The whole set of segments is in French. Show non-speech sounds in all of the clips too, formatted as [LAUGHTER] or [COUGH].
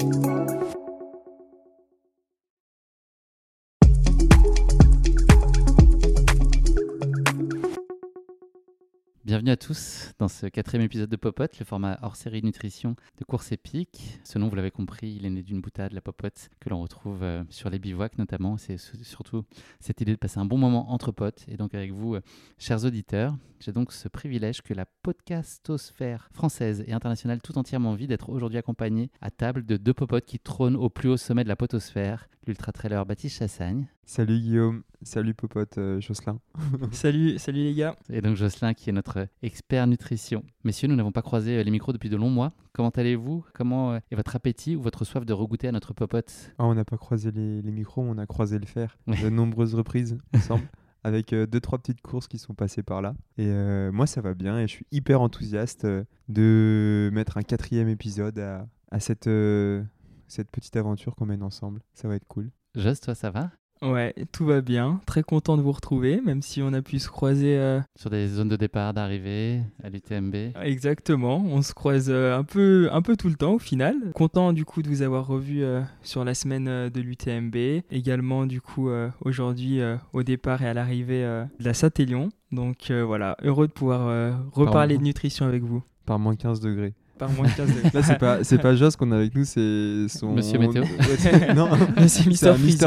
Thank you. Bienvenue à tous dans ce quatrième épisode de Popote, le format hors série nutrition de course épique. Ce nom, vous l'avez compris, il est né d'une boutade, la popote, que l'on retrouve euh, sur les bivouacs notamment. C'est surtout cette idée de passer un bon moment entre potes. Et donc avec vous, euh, chers auditeurs, j'ai donc ce privilège que la podcastosphère française et internationale tout entièrement envie d'être aujourd'hui accompagnée à table de deux popotes qui trônent au plus haut sommet de la potosphère, l'ultra-trailer Baptiste Chassagne. Salut Guillaume, salut popote euh, Jocelyn. [LAUGHS] salut, salut les gars. Et donc Jocelyn qui est notre expert nutrition. Messieurs, nous n'avons pas croisé euh, les micros depuis de longs mois. Comment allez-vous? Comment euh, est votre appétit ou votre soif de regoûter à notre popote? Ah, On n'a pas croisé les, micros, on a croisé le fer de nombreuses reprises [LAUGHS] ensemble. avec deux trois petites courses qui sont passées par là. Et moi ça va bien et je suis hyper enthousiaste de mettre un quatrième épisode à, à cette, cette petite aventure qu'on mène ensemble. Ça va être cool. Just, toi ça va? Ouais, tout va bien. Très content de vous retrouver, même si on a pu se croiser. Euh, Sur des zones de départ, d'arrivée, à l'UTMB. Exactement, on se croise euh, un, peu, un peu tout le temps au final. Content du coup de vous avoir revu euh, sur la semaine de l'UTMB. Également du coup aujourd'hui au départ et à l'arrivée de la Saint-Élion. Donc voilà, heureux de pouvoir reparler de nutrition avec vous. Par moins 15 degrés par moins de 15 degrés. Là, c'est pas, c'est pas Joss qu'on a avec nous, c'est son. Monsieur Météo. [LAUGHS] non, [LAUGHS] c'est Mister Freeze. [LAUGHS]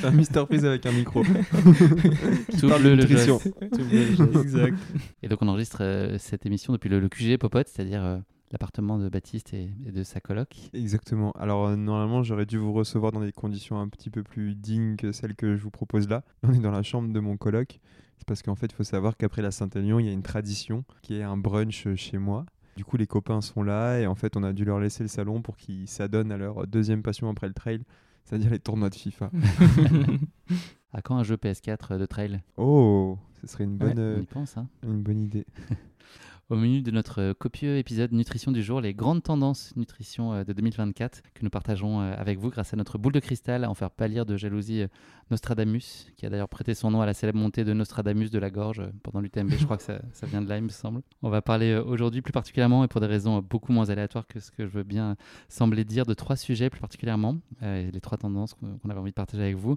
C'est un Mister Freeze avec un micro. Tout bleu le Tout bleu Exact. Et donc, on enregistre euh, cette émission depuis le, QG Popote, c'est-à-dire. Euh, l'appartement de Baptiste et, de sa coloc. Exactement. Alors euh, normalement j'aurais dû vous recevoir dans des conditions un petit peu plus dignes que celles que je vous propose là. On est dans la chambre de mon coloc. C'est parce qu'en fait il faut savoir qu'après la Saint-Aignan il y a une tradition qui est un brunch chez moi. Du coup, les copains sont là et en fait, on a dû leur laisser le salon pour qu'ils s'adonnent à leur deuxième passion après le trail, c'est-à-dire les tournois de FIFA. [LAUGHS] à quand un jeu PS4 de trail? Oh, ce serait une bonne, on y pense, hein. une bonne idée. [LAUGHS] Au menu de notre euh, copieux épisode Nutrition du jour, les grandes tendances nutrition euh, de 2024 que nous partageons euh, avec vous grâce à notre boule de cristal à en faire pâlir de jalousie Nostradamus, qui a d'ailleurs prêté son nom à la célèbre montée de Nostradamus de la gorge pendant l'UTMB. Je crois que ça, ça, vient de là, il me semble. On va parler aujourd'hui plus particulièrement, et pour des raisons beaucoup moins aléatoires que ce que je veux bien sembler dire, de trois sujets plus particulièrement, les trois tendances qu'on avait envie de partager avec vous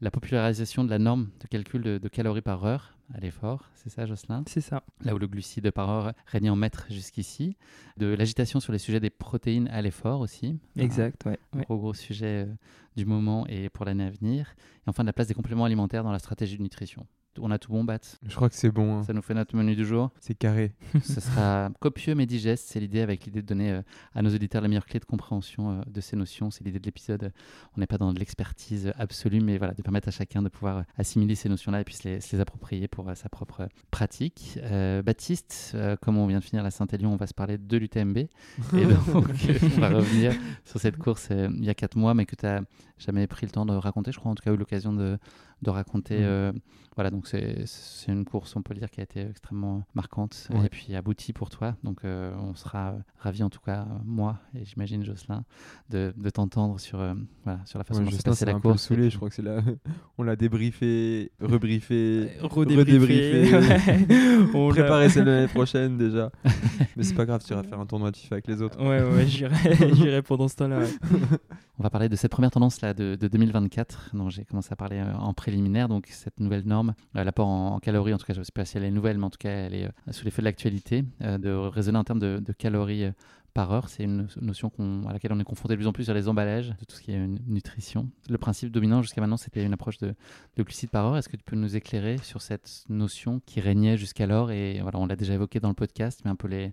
la popularisation de la norme de calcul de, calories par heure à l'effort, c'est ça Jocelyn? C'est ça. Là où le glucide par heure régnait en maître jusqu'ici. De l'agitation sur les sujets des protéines à l'effort aussi. Exact, ouais. Gros gros sujet euh, du moment et pour l'année à venir. Et enfin de la place des compléments alimentaires dans la stratégie de nutrition on a tout bon, Bat Je crois que c'est bon. Hein. Ça nous fait notre menu du jour. C'est carré. Ce sera [LAUGHS] copieux mais digeste. C'est l'idée avec l'idée de donner euh, à nos auditeurs la meilleure clé de compréhension euh, de ces notions. C'est l'idée de l'épisode. On n'est pas dans de l'expertise absolue, mais voilà, de permettre à chacun de pouvoir assimiler ces notions-là et puis se les, approprier pour euh, sa propre pratique. Baptiste, comme on vient de finir la Saint-Élion, on va se parler de l'UTMB. et [LAUGHS] donc, [LAUGHS] on va revenir sur cette course il y a quatre mois, mais que tu n'as jamais pris le temps de raconter. Je crois en tout cas eu l'occasion de, de raconter. Mmh. Euh, voilà, donc c'est une course, on peut le dire, qui a été extrêmement marquante et puis aboutie pour toi. Donc euh, on sera ravis, en tout cas, moi et j'imagine Jocelyn, de, de t'entendre sur, euh, voilà, sur la façon dont s'est passée la course. Saoulé, je crois que c'est là. [LAUGHS] on l'a débriefé, rebriefé, redébriefé. [LAUGHS] [LAUGHS] on préparait celle l'année prochaine déjà. Mais c'est pas grave, tu iras faire un tournoi de FIFA avec les autres. Ouais, ouais, j'irai pendant ce temps-là. On va parler de cette première tendance là de, 2024 dont j'ai commencé à parler en Donc cette nouvelle norme, euh, l'apport en, calories, en tout cas je ne sais pas si elle est nouvelle, mais en tout cas elle est euh, sous l'effet de l'actualité, de raisonner en termes de, calories par heure. C'est une notion à laquelle on est confronté de plus en plus sur les emballages, de tout ce qui est nutrition. Le principe dominant jusqu'à maintenant, c'était une approche de, glucides par heure. Est-ce que tu peux nous éclairer sur cette notion qui régnait jusqu'alors? Et voilà, on l'a déjà évoqué dans le podcast, mais un peu les,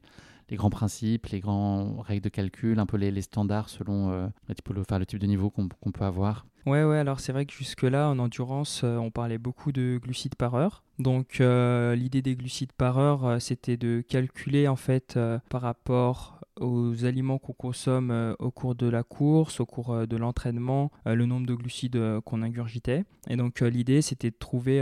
les grands principes, les grandes règles de calcul, un peu les, standards selon euh, le, enfin, le type de niveau qu'on peut avoir. Ouais, ouais, alors c'est vrai que jusque-là, en endurance, euh, on parlait beaucoup de glucides par heure. Donc euh, l'idée des glucides par heure, c'était de calculer en fait par rapport aux aliments qu'on consomme euh, au cours de la course, au cours euh, de l'entraînement, euh, le nombre de glucides qu'on ingurgitait. Et donc l'idée c'était de trouver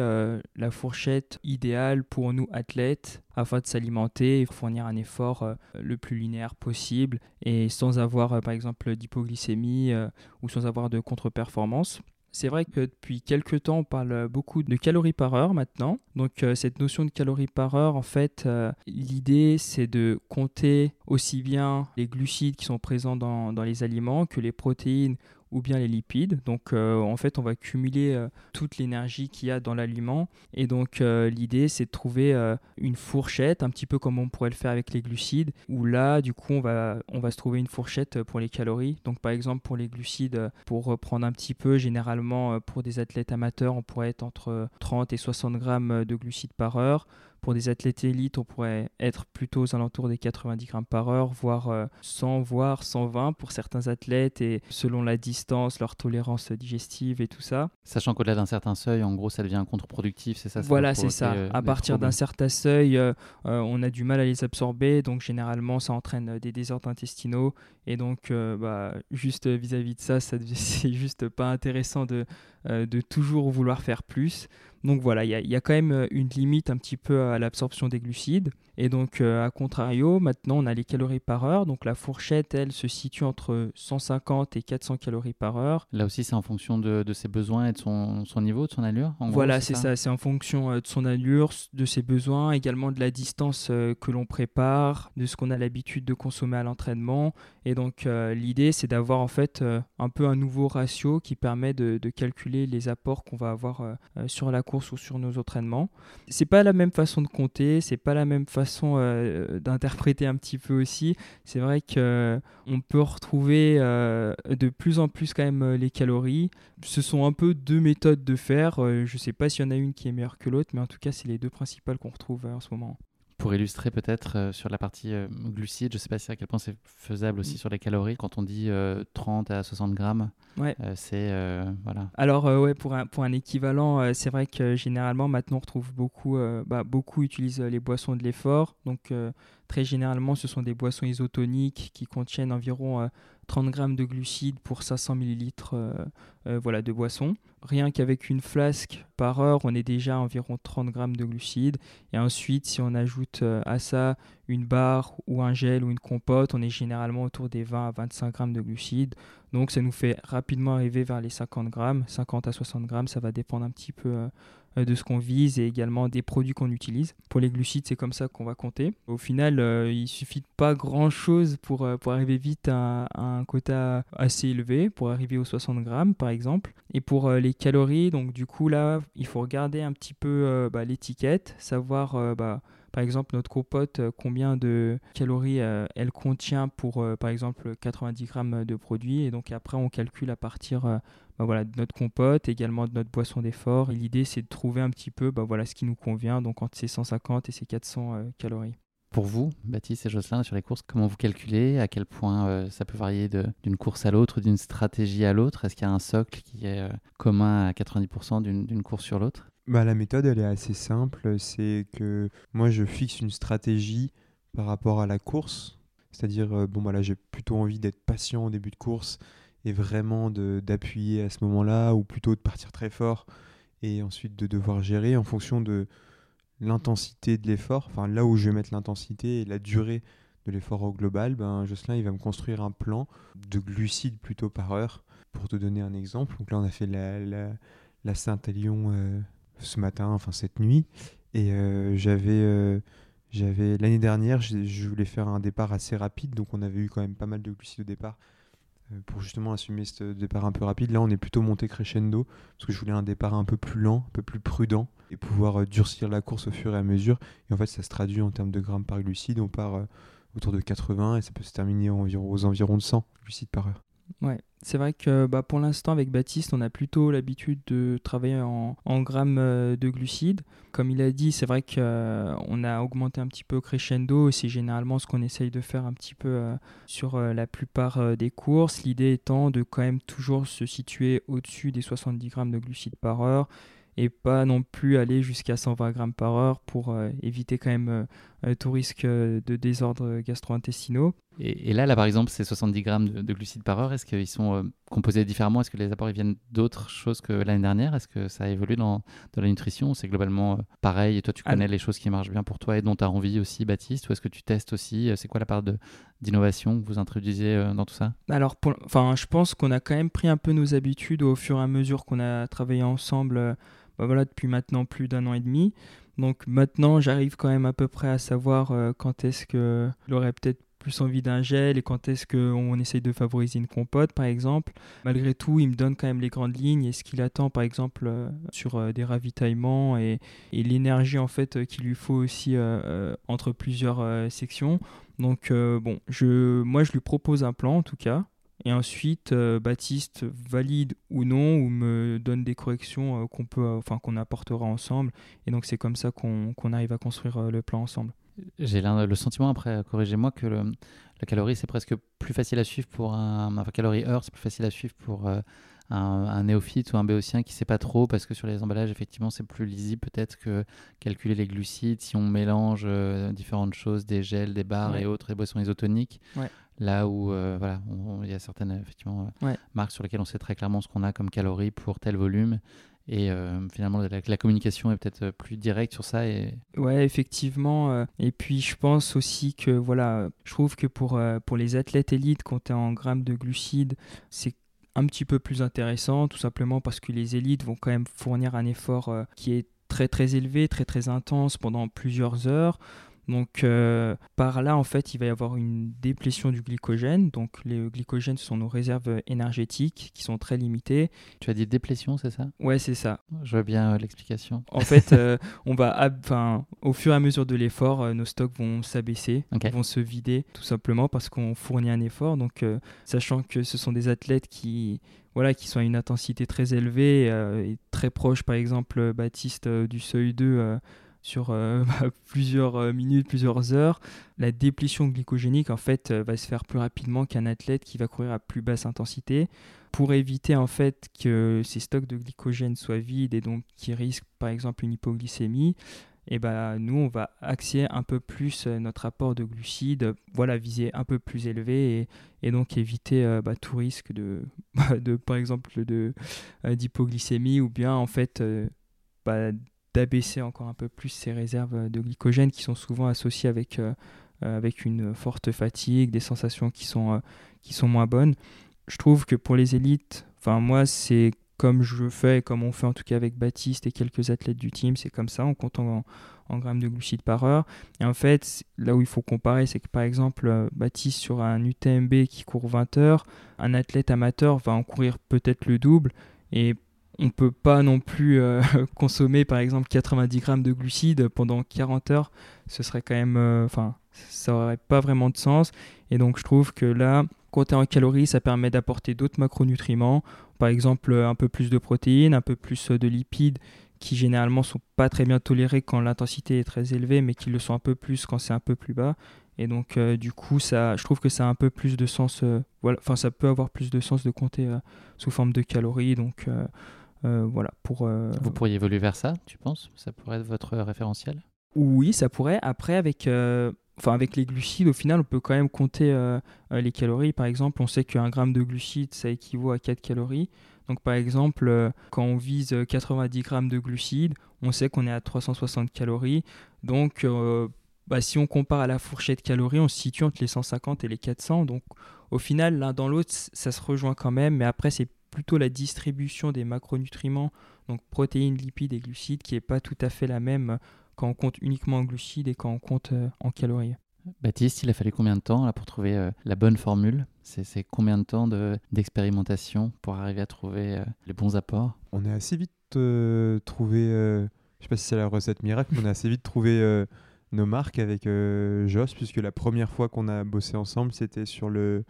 la fourchette idéale pour nous athlètes afin de s'alimenter et fournir un effort le plus linéaire possible et sans avoir par exemple d'hypoglycémie ou sans avoir de contre-performance. C'est vrai que depuis quelques temps, on parle beaucoup de calories par heure maintenant. Donc euh, cette notion de calories par heure, en fait, euh, l'idée c'est de compter aussi bien les glucides qui sont présents dans, dans les aliments que les protéines ou bien les lipides. Donc euh, en fait, on va cumuler euh, toute l'énergie qu'il y a dans l'aliment. Et donc euh, l'idée, c'est de trouver une fourchette, un petit peu comme on pourrait le faire avec les glucides, où là, du coup, on va, on va se trouver une fourchette pour les calories. Donc par exemple, pour les glucides, pour reprendre un petit peu, généralement pour des athlètes amateurs, on pourrait être entre 30 et 60 grammes de glucides par heure. Pour des athlètes élites, on pourrait être plutôt aux alentours des 90 grammes par heure, voire 100, euh, voire 120 pour certains athlètes et selon la distance, leur tolérance digestive et tout ça. Sachant qu'au-delà d'un certain seuil, en gros, ça devient contre-productif, c'est ça, Voilà, c'est ça. Euh, à partir d'un certain seuil, euh, on a du mal à les absorber, donc généralement, ça entraîne des désordres intestinaux et donc, bah, juste vis-à-vis de ça, ça [LAUGHS] c'est juste pas intéressant de, de toujours vouloir faire plus. Donc voilà, il y, a quand même euh, une limite un petit peu à l'absorption des glucides. Et donc, euh, à contrario, maintenant, on a les calories par heure. Donc, la fourchette, elle, se situe entre 150 et 400 calories par heure. Là aussi, c'est en fonction de, ses besoins et de son, niveau, de son allure Voilà, c'est ça. C'est en fonction euh, de son allure, de ses besoins, également de la distance que l'on prépare, de ce qu'on a l'habitude de consommer à l'entraînement. Et donc, l'idée, c'est d'avoir en fait un peu un nouveau ratio qui permet de, de calculer les apports qu'on va avoir sur la course ou sur nos entraînements. C'est pas la même façon de compter, c'est pas la même façon euh, d'interpréter un petit peu aussi. C'est vrai que euh, on peut retrouver euh, de plus en plus quand même les calories. Ce sont un peu deux méthodes de faire. je sais pas s'il y en a une qui est meilleure que l'autre, mais en tout cas, c'est les deux principales qu'on retrouve en ce moment. Pour illustrer peut-être euh, sur la partie euh, glucides, je ne sais pas si à quel point c'est faisable aussi mm. sur les calories. Quand on dit 30 euh, à 60 grammes, ouais. c'est voilà. Alors ouais, pour un, pour un équivalent, c'est vrai que généralement maintenant on retrouve beaucoup, bah, beaucoup utilisent les boissons de l'effort. Donc très généralement, ce sont des boissons isotoniques qui contiennent environ 30 grammes de glucides pour 500 millilitres voilà, de boisson. Rien qu'avec une flasque par heure, on est déjà à environ 30 grammes de glucides. Et ensuite, si on ajoute euh, à ça une barre ou un gel ou une compote, on est généralement autour des 20 à 25 grammes de glucides. Donc ça nous fait rapidement arriver vers les 50 grammes. 50 à 60 grammes, ça va dépendre un petit peu euh, euh, de ce qu'on vise et également des produits qu'on utilise. Pour les glucides, c'est comme ça qu'on va compter. Au final, euh, il suffit pas grand-chose pour, euh, pour arriver vite à, un quota assez élevé, pour arriver aux 60 grammes par exemple. Et pour les calories, donc du coup là, il faut regarder un petit peu bah, l'étiquette, savoir... Bah, par exemple, notre compote, combien de calories elle contient pour, par exemple, 90 grammes de produits. Et donc après, on calcule à partir bah voilà, de notre compote, également de notre boisson d'effort. Et l'idée, c'est de trouver un petit peu bah voilà, ce qui nous convient, donc entre ces 150 et ces 400 euh, calories. Pour vous, Baptiste et Jocelyn, sur les courses, comment vous calculez? À quel point euh, ça peut varier d'une course à l'autre, d'une stratégie à l'autre? Est-ce qu'il y a un socle qui est euh, commun à 90% d'une course sur l'autre? Bah, La méthode, elle est assez simple. C'est que moi, je fixe une stratégie par rapport à la course. C'est-à-dire, bon, bah, là, j'ai plutôt envie d'être patient au début de course et vraiment d'appuyer à ce moment-là, ou plutôt de partir très fort et ensuite de devoir gérer en fonction de l'intensité de l'effort, enfin là où je vais mettre l'intensité et la durée de l'effort au global, ben Jocelyn il va me construire un plan de glucides plutôt par heure. Pour te donner un exemple, donc là on a fait la, la, Saint-Élion euh, ce matin, enfin cette nuit, et euh, j'avais euh, j'avais l'année dernière, je voulais faire un départ assez rapide, donc on avait eu quand même pas mal de glucides au départ. Euh, pour justement assumer ce départ un peu rapide. Là, on est plutôt monté crescendo parce que je voulais un départ un peu plus lent, un peu plus prudent et pouvoir durcir la course au fur et à mesure. Et en fait, ça se traduit en termes de grammes par glucide. On part, autour de 80 et ça peut se terminer aux environs de 100 glucides par heure. Ouais, c'est vrai que bah, pour l'instant, avec Baptiste, on a plutôt l'habitude de travailler en, grammes euh, de glucides. Comme il a dit, c'est vrai qu'on euh, a augmenté un petit peu crescendo. C'est généralement ce qu'on essaye de faire un petit peu euh, sur la plupart des courses. L'idée étant de quand même toujours se situer au-dessus des 70 grammes de glucides par heure et pas non plus aller jusqu'à 120 grammes par heure pour éviter quand même tout risque euh, de désordre gastro-intestinaux. Et, là, là, par exemple, ces 70 grammes de, glucides par heure, est-ce qu'ils sont composés différemment? Est-ce que les apports ils viennent d'autres choses que l'année dernière? Est-ce que ça a évolué dans, dans la nutrition? C'est globalement pareil? Et toi, tu connais les choses qui marchent bien pour toi et dont tu as envie aussi, Baptiste? Ou est-ce que tu testes aussi? C'est quoi la part d'innovation que vous introduisez dans tout ça? Alors, enfin, je pense qu'on a quand même pris un peu nos habitudes au fur et à mesure qu'on a travaillé ensemble bah voilà, depuis maintenant plus d'un an et demi. Donc maintenant, j'arrive quand même à peu près à savoir euh, quand est-ce qu'il aurait peut-être plus envie d'un gel et quand est-ce qu'on essaye de favoriser une compote, par exemple. Malgré tout, il me donne quand même les grandes lignes et ce qu'il attend, par exemple, euh, sur euh, des ravitaillements et, et l'énergie en fait qu'il lui faut aussi entre plusieurs sections. Donc bon, je, moi je lui propose un plan en tout cas. Et ensuite, euh, Baptiste valide ou non, ou me donne des corrections euh, qu'on peut, enfin qu'on apportera ensemble. Et donc c'est comme ça qu'on arrive à construire euh, le plan ensemble. J'ai le sentiment, après, corrigez-moi, que le, la calorie, c'est presque plus facile à suivre pour un. Enfin, calorie heure, c'est plus facile à suivre pour un, un, néophyte ou un béotien qui ne sait pas trop, parce que sur les emballages, effectivement, c'est plus lisible peut-être que calculer les glucides si on mélange différentes choses, des gels, des barres et autres, et boissons isotoniques. Ouais. Là où euh, voilà, il y a certaines effectivement, euh, marques sur lesquelles on sait très clairement ce qu'on a comme calories pour tel volume. Et euh, finalement, la, communication est peut-être plus directe sur ça. Et... Ouais, effectivement. et puis, je pense aussi que, voilà, je trouve que pour, pour les athlètes élites, compter en grammes de glucides, c'est un petit peu plus intéressant, tout simplement parce que les élites vont quand même fournir un effort qui est très très élevé, très très intense pendant plusieurs heures. Donc euh, par là, en fait, il va y avoir une déplétion du glycogène. Donc les glycogènes, ce sont nos réserves énergétiques qui sont très limitées. Tu as dit déplétion, c'est ça? Ouais, c'est ça. Je veux bien euh, l'explication. En fait, euh, [LAUGHS] on va, enfin, au fur et à mesure de l'effort, nos stocks vont s'abaisser, vont se vider, tout simplement parce qu'on fournit un effort. Donc, sachant que ce sont des athlètes qui voilà, qui sont à une intensité très élevée et très proche, par exemple, Baptiste du seuil 2 sur euh, [LAUGHS] bah, plusieurs euh, minutes, plusieurs heures, la déplétion glycogénique en fait euh, va se faire plus rapidement qu'un athlète qui va courir à plus basse intensité. Pour éviter en fait que ces stocks de glycogène soient vides et donc qui risquent par exemple une hypoglycémie, et eh bah, nous on va axer un peu plus notre apport de glucides, voilà, viser un peu plus élevé et, donc éviter bah, tout risque de, [LAUGHS] de par exemple de d'hypoglycémie ou bien en fait bah, d'abaisser encore un peu plus ces réserves de glycogène qui sont souvent associées avec, euh, euh, avec une forte fatigue, des sensations qui sont, euh, qui sont moins bonnes. Je trouve que pour les élites, enfin moi c'est comme je fais, comme on fait en tout cas avec Baptiste et quelques athlètes du team, c'est comme ça, on compte en, en, grammes de glucides par heure. Et en fait, là où il faut comparer, c'est que par exemple, Baptiste sur un UTMB qui court 20 heures, un athlète amateur va en courir peut-être le double. Et on ne peut pas non plus euh, [LAUGHS] consommer par exemple 90 grammes de glucides pendant 40 heures. Ce serait quand même. Euh, enfin, ça n'aurait pas vraiment de sens. Et donc, je trouve que là, compter en calories, ça permet d'apporter d'autres macronutriments. Par exemple, un peu plus de protéines, un peu plus de lipides qui généralement sont pas très bien tolérés quand l'intensité est très élevée, mais qui le sont un peu plus quand c'est un peu plus bas. Et donc, euh, du coup, ça, je trouve que ça a un peu plus de sens. voilà, enfin, ça peut avoir plus de sens de compter sous forme de calories. Donc, euh, voilà, pour, euh, Vous pourriez évoluer vers ça, tu penses? Ça pourrait être votre référentiel? Oui, ça pourrait. Après, avec, euh, enfin, avec les glucides, au final, on peut quand même compter les calories. Par exemple, on sait qu'un gramme de glucides, ça équivaut à 4 calories. Donc, par exemple, quand on vise 90 grammes de glucides, on sait qu'on est à 360 calories. Donc, bah, si on compare à la fourchette calories, on se situe entre les 150 et les 400. Donc, au final, l'un dans l'autre, ça se rejoint quand même. Mais après, c'est plutôt la distribution des macronutriments, donc protéines, lipides et glucides, qui n'est pas tout à fait la même quand on compte uniquement en glucides et quand on compte euh, en calories. Baptiste, il a fallu combien de temps là, pour trouver euh, la bonne formule? C'est combien de temps d'expérimentation pour arriver à trouver euh, les bons apports? On a assez vite trouvé, je ne sais pas si c'est la recette miracle, mais on a assez vite trouvé nos marques avec euh, Joss, puisque la première fois qu'on a bossé ensemble, c'était sur le,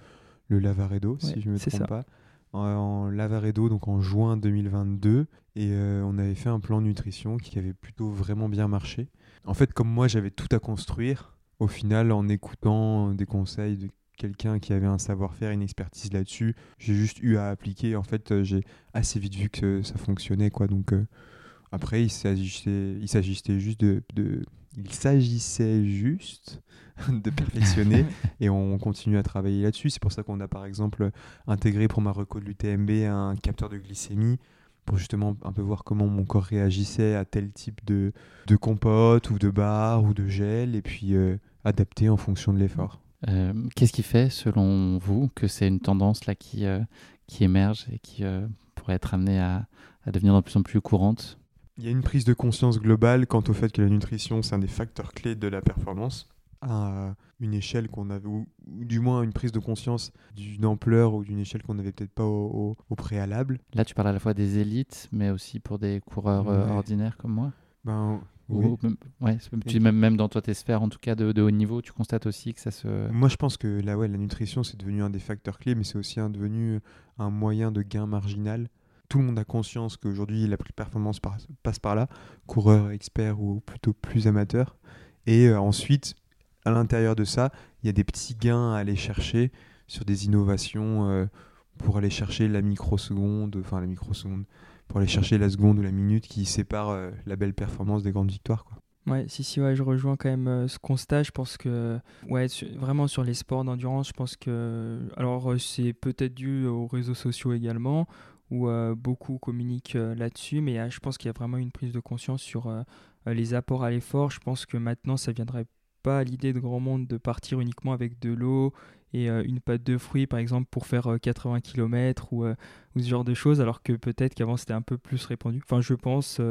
le Lavaredo, si je me c'est trompe ça. pas. En, en Lavaredo, donc en juin 2022. Et euh, on avait fait un plan nutrition qui avait plutôt vraiment bien marché. En fait, comme moi, j'avais tout à construire, au final, en écoutant des conseils de quelqu'un qui avait un savoir-faire, une expertise là-dessus, j'ai juste eu à appliquer. En fait, euh, j'ai assez vite vu que ça fonctionnait, quoi. Donc, euh, après, il s'agissait, il s'agissait juste de, de- il s'agissait juste de perfectionner [LAUGHS] et on continue à travailler là-dessus. C'est pour ça qu'on a par exemple intégré pour ma reco de l'UTMB un capteur de glycémie pour justement un peu voir comment mon corps réagissait à tel type de, de compote ou de bar ou de gel et puis euh, adapter en fonction de l'effort. Euh, Qu'est-ce qui fait, selon vous, que c'est une tendance là qui, euh, qui émerge et qui pourrait être amenée à, à devenir de plus en plus courante? Il y a une prise de conscience globale quant au fait que la nutrition, c'est un des facteurs clés de la performance. À une échelle qu'on avait, ou, du moins une prise de conscience d'une ampleur ou d'une échelle qu'on n'avait peut-être pas au, au- au préalable. Là, tu parles à la fois des élites, mais aussi pour des coureurs euh, Ouais. ordinaires comme moi Ben, oui. Ou même, ouais, tu- même, même dans toi, tes sphères, en tout cas de, de haut niveau, tu constates aussi que ça se... Moi, je pense que là, ouais, la nutrition, c'est devenu un des facteurs clés, mais c'est aussi un, devenu un moyen de gain marginal. Tout le monde a conscience qu'aujourd'hui, la performance par- passe par là, coureur, expert ou plutôt plus amateur. Et euh, ensuite, à l'intérieur de ça, il y a des petits gains à aller chercher sur des innovations euh, pour aller chercher la microseconde, enfin la microseconde, pour aller chercher la seconde ou la minute qui sépare euh, la belle performance des grandes victoires. Quoi. Ouais, si, si, je rejoins quand même ce constat. Je pense que, ouais, vraiment sur les sports d'endurance, je pense que, alors c'est peut-être dû aux réseaux sociaux également, euh, beaucoup communiquent euh, là-dessus, mais euh, je pense qu'il y a vraiment une prise de conscience sur les apports à l'effort. Je pense que maintenant, ça viendrait pas à l'idée de grand monde de partir uniquement avec de l'eau et une pâte de fruits, par exemple, pour faire euh, 80 km ou, ou ce genre de choses, alors que peut-être qu'avant c'était un peu plus répandu. Enfin, je pense,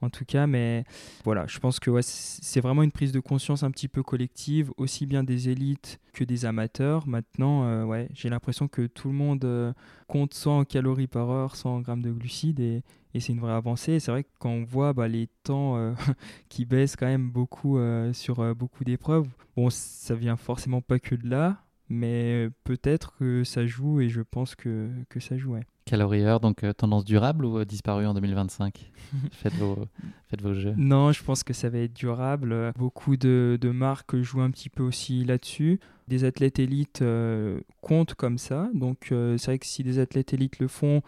en tout cas, mais voilà, je pense que c'est vraiment une prise de conscience un petit peu collective, aussi bien des élites que des amateurs. Maintenant, euh, ouais, j'ai l'impression que tout le monde euh, compte 100 calories par heure, 100 grammes de glucides, et, c'est une vraie avancée. C'est vrai que quand on voit bah, les temps euh, [LAUGHS] qui baissent quand même beaucoup sur beaucoup d'épreuves, bon, ça vient forcément pas que de là, mais peut-être que ça joue, et je pense que, que ça joue, ouais. Calorie heure, donc euh, tendance durable ou euh, disparue en 2025 [LAUGHS] faites, vos, faites vos jeux. Non, je pense que ça va être durable. Beaucoup de, de marques jouent un petit peu aussi là-dessus. Des athlètes élites euh, comptent comme ça. Donc euh, c'est vrai que si des athlètes élites le font,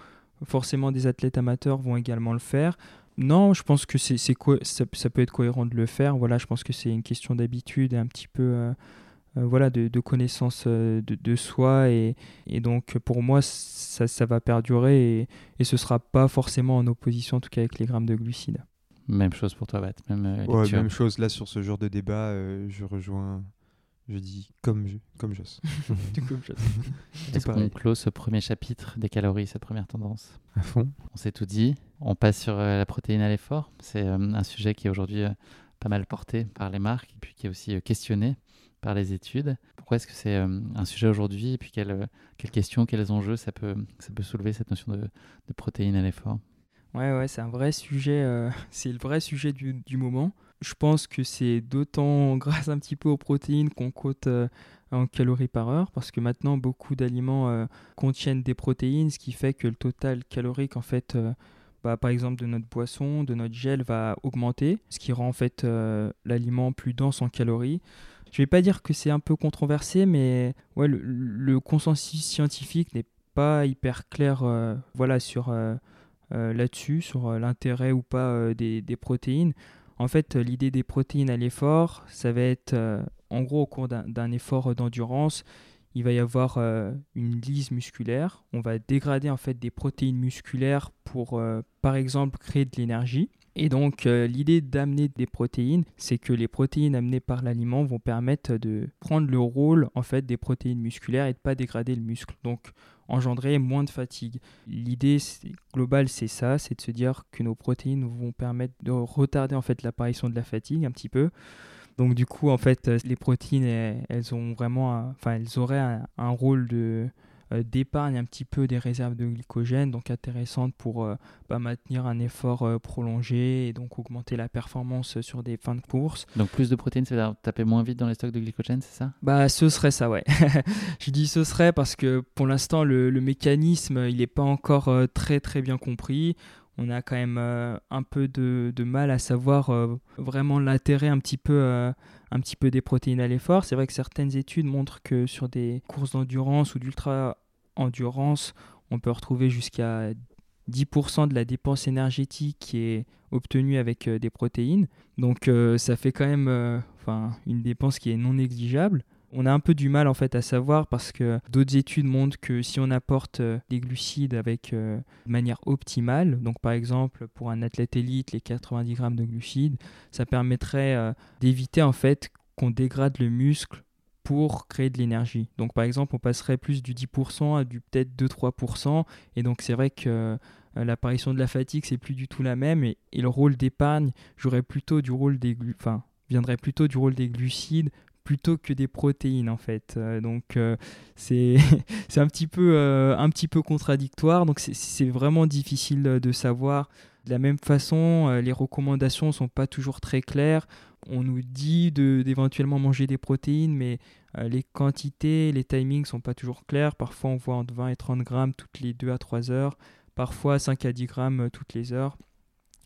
forcément des athlètes amateurs vont également le faire. Non, je pense que c'est, ça, ça peut être cohérent de le faire. Voilà, je pense que c'est une question d'habitude et un petit peu voilà, de, de connaissance euh, de, de soi. Et, et donc pour moi, ça, ça va perdurer et, et ce sera pas forcément en opposition, en tout cas avec les grammes de glucides. Même chose pour toi, Bat. Même euh, Ouais, même chose, là sur ce genre de débat, euh, je rejoins, je dis comme je, comme Joss. [LAUGHS] Du coup, je- [LAUGHS] Est-ce qu'on clôt ce premier chapitre des calories, cette première tendance? À fond. On s'est tout dit. On passe sur euh, la protéine à l'effort. C'est euh, un sujet qui est aujourd'hui euh, pas mal porté par les marques et puis qui est aussi euh, questionné par les études. Pourquoi est-ce que c'est euh, un sujet aujourd'hui? Et puis quelles, euh, questions, quels enjeux ça peut, soulever cette notion de, de protéine à l'effort? Ouais, ouais, c'est un vrai sujet. euh, [LAUGHS] c'est le vrai sujet du, moment. Je pense que c'est d'autant [LAUGHS] grâce un petit peu aux protéines qu'on cote en calories par heure, parce que maintenant beaucoup d'aliments contiennent des protéines, ce qui fait que le total calorique, en fait, bah, par exemple de notre boisson, de notre gel, va augmenter, ce qui rend en fait l'aliment plus dense en calories. Je vais pas dire que c'est un peu controversé, mais ouais, le, consensus scientifique n'est pas hyper clair, euh, voilà, sur euh, euh, là-dessus, sur l'intérêt ou pas des, protéines. En fait, l'idée des protéines à l'effort, ça va être, en gros, au cours d'un effort d'endurance, il va y avoir une lise musculaire. On va dégrader en fait des protéines musculaires pour, par exemple, créer de l'énergie. Et donc, euh, l'idée d'amener des protéines, c'est que les protéines amenées par l'aliment vont permettre de prendre le rôle en fait des protéines musculaires et de pas dégrader le muscle. Donc, engendrer moins de fatigue. L'idée globale, c'est ça, c'est de se dire que nos protéines vont permettre de retarder en fait l'apparition de la fatigue un petit peu. Donc du coup, en fait, euh, les protéines, elles, ont vraiment, enfin, elles auraient un, rôle de d'épargne un petit peu des réserves de glycogène, donc intéressante pour euh, bah, maintenir un effort euh, prolongé et donc augmenter la performance sur des fins de course. Donc plus de protéines, ça veut dire taper moins vite dans les stocks de glycogène, c'est ça? Bah ce serait ça, ouais. [LAUGHS] Je dis ce serait parce que pour l'instant le, le mécanisme il n'est pas encore très très bien compris on a quand même un peu de, de, mal à savoir vraiment l'intérêt un petit peu un petit peu des protéines à l'effort. C'est vrai que certaines études montrent que sur des courses d'endurance ou d'ultra-endurance, on peut retrouver jusqu'à 10% de la dépense énergétique qui est obtenue avec euh, des protéines. Donc euh, ça fait quand même euh, une dépense qui est non négligeable. On a un peu du mal en fait à savoir parce que d'autres études montrent que si on apporte des glucides avec de manière optimale, donc par exemple pour un athlète élite les 90 grammes de glucides, ça permettrait d'éviter en fait qu'on dégrade le muscle pour créer de l'énergie. Donc par exemple, on passerait plus du 10% à du peut-être 2-3%. Et donc c'est vrai que l'apparition de la fatigue, c'est plus du tout la même. Et, le rôle d'épargne jouerait plutôt du rôle des enfin, viendrait plutôt du rôle des glucides plutôt que des protéines en fait. Euh, donc euh, [LAUGHS] c'est un petit peu euh, un petit peu contradictoire. Donc c'est vraiment difficile de savoir. De la même façon, les recommandations sont pas toujours très claires. On nous dit d'éventuellement manger des protéines, mais les quantités, les timings sont pas toujours clairs. Parfois, on voit entre 20 et 30 grammes toutes les 2 à 3 heures. Parfois, 5 à 10 grammes toutes les heures.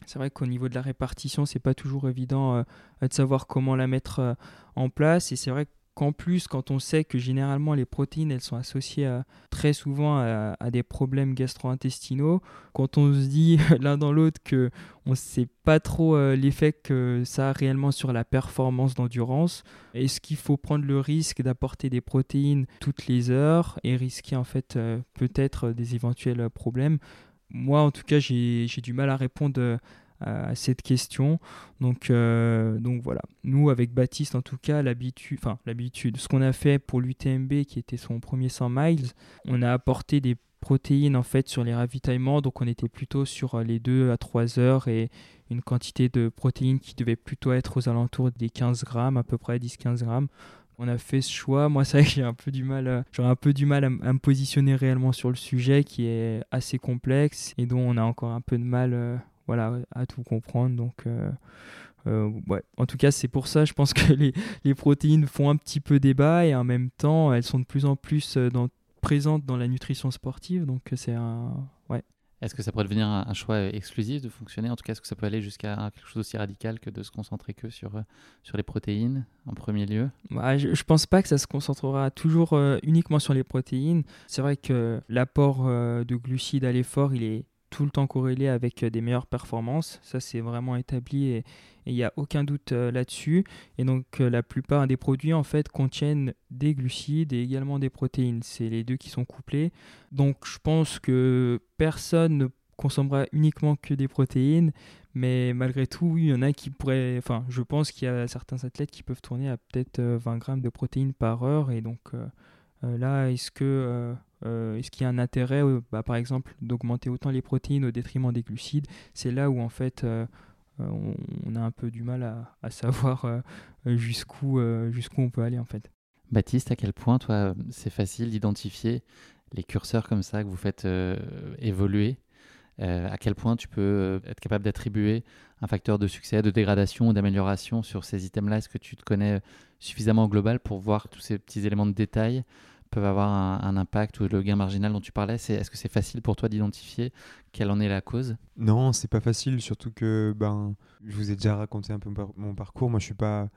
C'est vrai qu'au niveau de la répartition, c'est pas toujours évident euh, de savoir comment la mettre euh, en place. Et c'est vrai qu'en plus, quand on sait que généralement les protéines, elles sont associées très souvent à, des problèmes gastro-intestinaux, quand on se dit [LAUGHS] l'un dans l'autre que on ne sait pas trop euh, l'effet que ça a réellement sur la performance d'endurance, est-ce qu'il faut prendre le risque d'apporter des protéines toutes les heures et risquer en fait peut-être des éventuels problèmes? Moi, en tout cas, j'ai du mal à répondre euh, à cette question. Donc, euh, donc voilà. Nous, avec Baptiste, en tout cas, l'habitude, enfin l'habitude, ce qu'on a fait pour l'UTMB, qui était son premier 100 miles, on a apporté des protéines en fait sur les ravitaillements. Donc, on était plutôt sur les 2 à 3 heures et une quantité de protéines qui devait plutôt être aux alentours des 15 grammes, à peu près 10-15 grammes on a fait ce choix. Moi, c'est vrai que j'ai un peu du mal, euh, un peu du mal à, me positionner réellement sur le sujet qui est assez complexe et dont on a encore un peu de mal, euh, à tout comprendre. Euh. En tout cas, c'est pour ça, je pense que les, protéines font un petit peu débat et en même temps, elles sont de plus en plus présentes dans la nutrition sportive. Donc, c'est un, est-ce que ça pourrait devenir un, choix euh, exclusif de fonctionner? En tout cas, est-ce que ça peut aller jusqu'à quelque chose d'aussi radical que de se concentrer que sur, euh, sur les protéines en premier lieu? Bah, Je ne pense pas que ça se concentrera toujours euh, uniquement sur les protéines. C'est vrai que l'apport de glucides à l'effort, il est tout le temps corrélé avec des meilleures performances. Ça, c'est vraiment établi et, il n'y a aucun doute euh, là-dessus. Et donc euh, la plupart des produits en fait contiennent des glucides et également des protéines. C'est les deux qui sont couplés. Donc je pense que personne ne consommera uniquement que des protéines, mais malgré tout, il y en a qui pourraient. Enfin, je pense qu'il y a certains athlètes qui peuvent tourner à peut-être 20 euh, grammes de protéines par heure. Et donc là, est-ce que. Est-ce qu'il y a un intérêt, bah, par exemple, d'augmenter autant les protéines au détriment des glucides? C'est là où en fait euh, on, a un peu du mal à, savoir euh, jusqu'où euh, jusqu'où on peut aller en fait. Baptiste, à quel point toi c'est facile d'identifier les curseurs comme ça que vous faites évoluer? À quel point tu peux être capable d'attribuer un facteur de succès, de dégradation ou d'amélioration sur ces items-là? Est-ce que tu te connais suffisamment global pour voir tous ces petits éléments de détail peuvent avoir un, impact ou le gain marginal dont tu parlais c'est, Est-ce que c'est facile pour toi d'identifier quelle en est la cause? Non, c'est pas facile, surtout que ben, je vous ai déjà raconté un peu mon parcours. Moi, je suis pas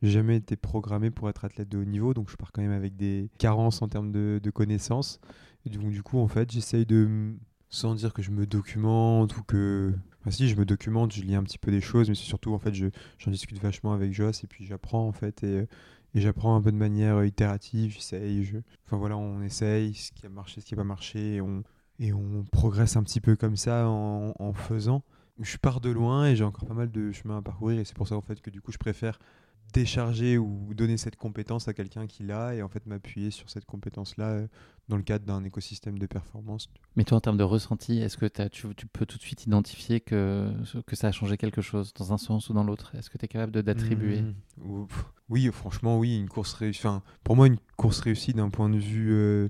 jamais été programmé pour être athlète de haut niveau, donc je pars quand même avec des carences en termes de, connaissances. Et du coup, en fait, j'essaye de, sans dire que je me documente ou que. Si, je me documente, je lis un petit peu des choses, mais c'est surtout, en fait, je, j'en discute vachement avec Joss et puis j'apprends, en fait. Et, et j'apprends un peu de manière itérative, j'essaye, je... enfin voilà, on essaye ce qui a marché, ce qui n'a pas marché, et on, et on progresse un petit peu comme ça en, en faisant. Je pars de loin et j'ai encore pas mal de chemin à parcourir, et c'est pour ça en fait que du coup je préfère décharger ou donner cette compétence à quelqu'un qui l'a et en fait m'appuyer sur cette compétence-là euh, dans le cadre d'un écosystème de performance. Mais toi, en termes de ressenti, est-ce que tu, tu, peux tout de suite identifier que, que ça a changé quelque chose dans un sens ou dans l'autre? Est-ce que tu es capable d'attribuer? Mmh. Oui, franchement, oui. Une course réussie. Enfin, pour moi, une course réussie d'un point de vue euh,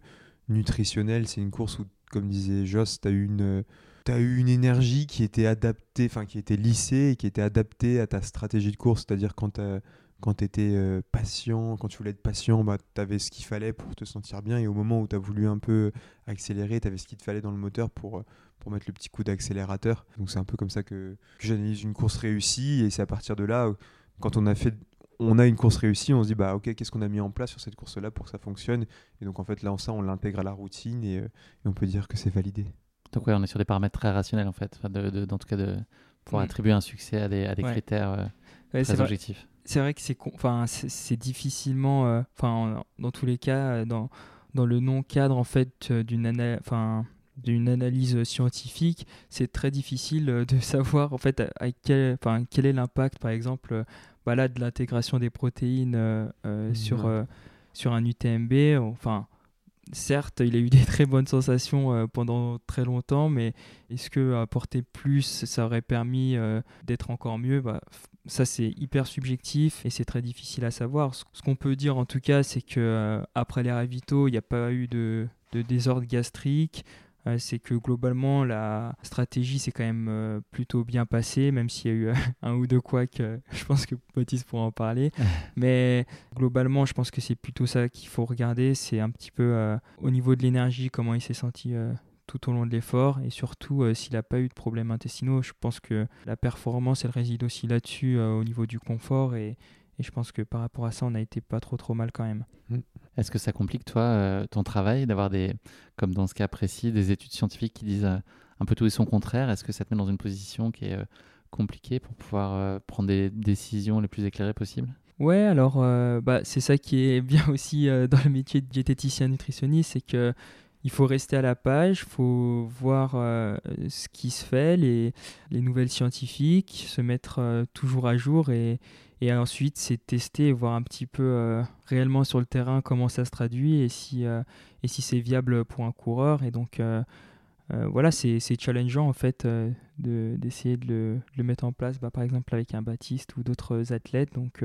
nutritionnelle. C'est une course où, comme disait Joss, tu as eu une tu eu une énergie qui était adaptée, enfin qui était lissée et qui était adaptée à ta stratégie de course. C'est-à-dire quand, quand tu étais euh, patient, quand tu voulais être patient, bah, tu avais ce qu'il fallait pour te sentir bien. Et au moment où tu as voulu un peu accélérer, tu avais ce qu'il te fallait dans le moteur pour, pour mettre le petit coup d'accélérateur. Donc c'est un peu comme ça que, que j'analyse une course réussie. Et c'est à partir de là, quand on a fait on a une course réussie, on se dit bah ok qu'est-ce qu'on a mis en place sur cette course-là pour que ça fonctionne? Et donc en fait là en ça on l'intègre à la routine et, et on peut dire que c'est validé. Donc ouais, on est sur des paramètres très rationnels en fait, enfin, de, en tout cas de, pour attribuer un succès à des, à des critères euh, très objectifs. C'est vrai que c'est enfin c'est difficilement, euh, enfin dans tous les cas, euh, dans, dans le non-cadre en fait d'une enfin d'une analyse scientifique, c'est très difficile de [LAUGHS] savoir en fait à, quel, enfin, quel est l'impact par exemple bah là, de l'intégration des protéines mmh, sur, sur un UTMB. Enfin, certes, il a eu [LAUGHS] des très bonnes sensations euh, pendant très longtemps, mais est-ce que apporter plus, ça aurait permis euh, d'être encore mieux? Bah, Ça, c'est hyper subjectif et c'est très difficile à savoir. Ce qu'on peut dire en tout cas, c'est que euh, après les ravitaux, il n'y a pas eu de, de désordre gastrique c'est que globalement la stratégie s'est quand même plutôt bien passée, même s'il y a eu [LAUGHS] un ou deux couacs, je pense que Baptiste pourra en parler. [LAUGHS] Mais globalement, je pense que c'est plutôt ça qu'il faut regarder, c'est un petit peu au niveau de l'énergie, comment il s'est senti tout au long de l'effort et surtout s'il n'a pas eu de problèmes intestinaux. Je pense que la performance, elle réside aussi là-dessus au niveau du confort et, et je pense que par rapport à ça, on a été pas trop trop mal quand même. Mmh. Est-ce que ça complique toi euh, ton travail d'avoir des, comme dans ce cas précis, des études scientifiques qui disent euh, un peu tout et son contraire? Est-ce que ça te met dans une position qui est euh, compliquée pour pouvoir prendre des décisions les plus éclairées possibles? Ouais, alors bah, c'est ça qui est [LAUGHS] bien aussi dans le métier de diététicien nutritionniste, c'est que il faut rester à la page, il faut voir ce qui se fait, les, les nouvelles scientifiques, se mettre toujours à jour et, ensuite, c'est tester voir un petit peu euh, réellement sur le terrain comment ça se traduit et si, euh, c'est viable pour un coureur. Et donc, euh, voilà, c'est challengeant en fait d'essayer de, le, le, mettre en place, bah, par exemple avec un Baptiste ou d'autres athlètes. Donc,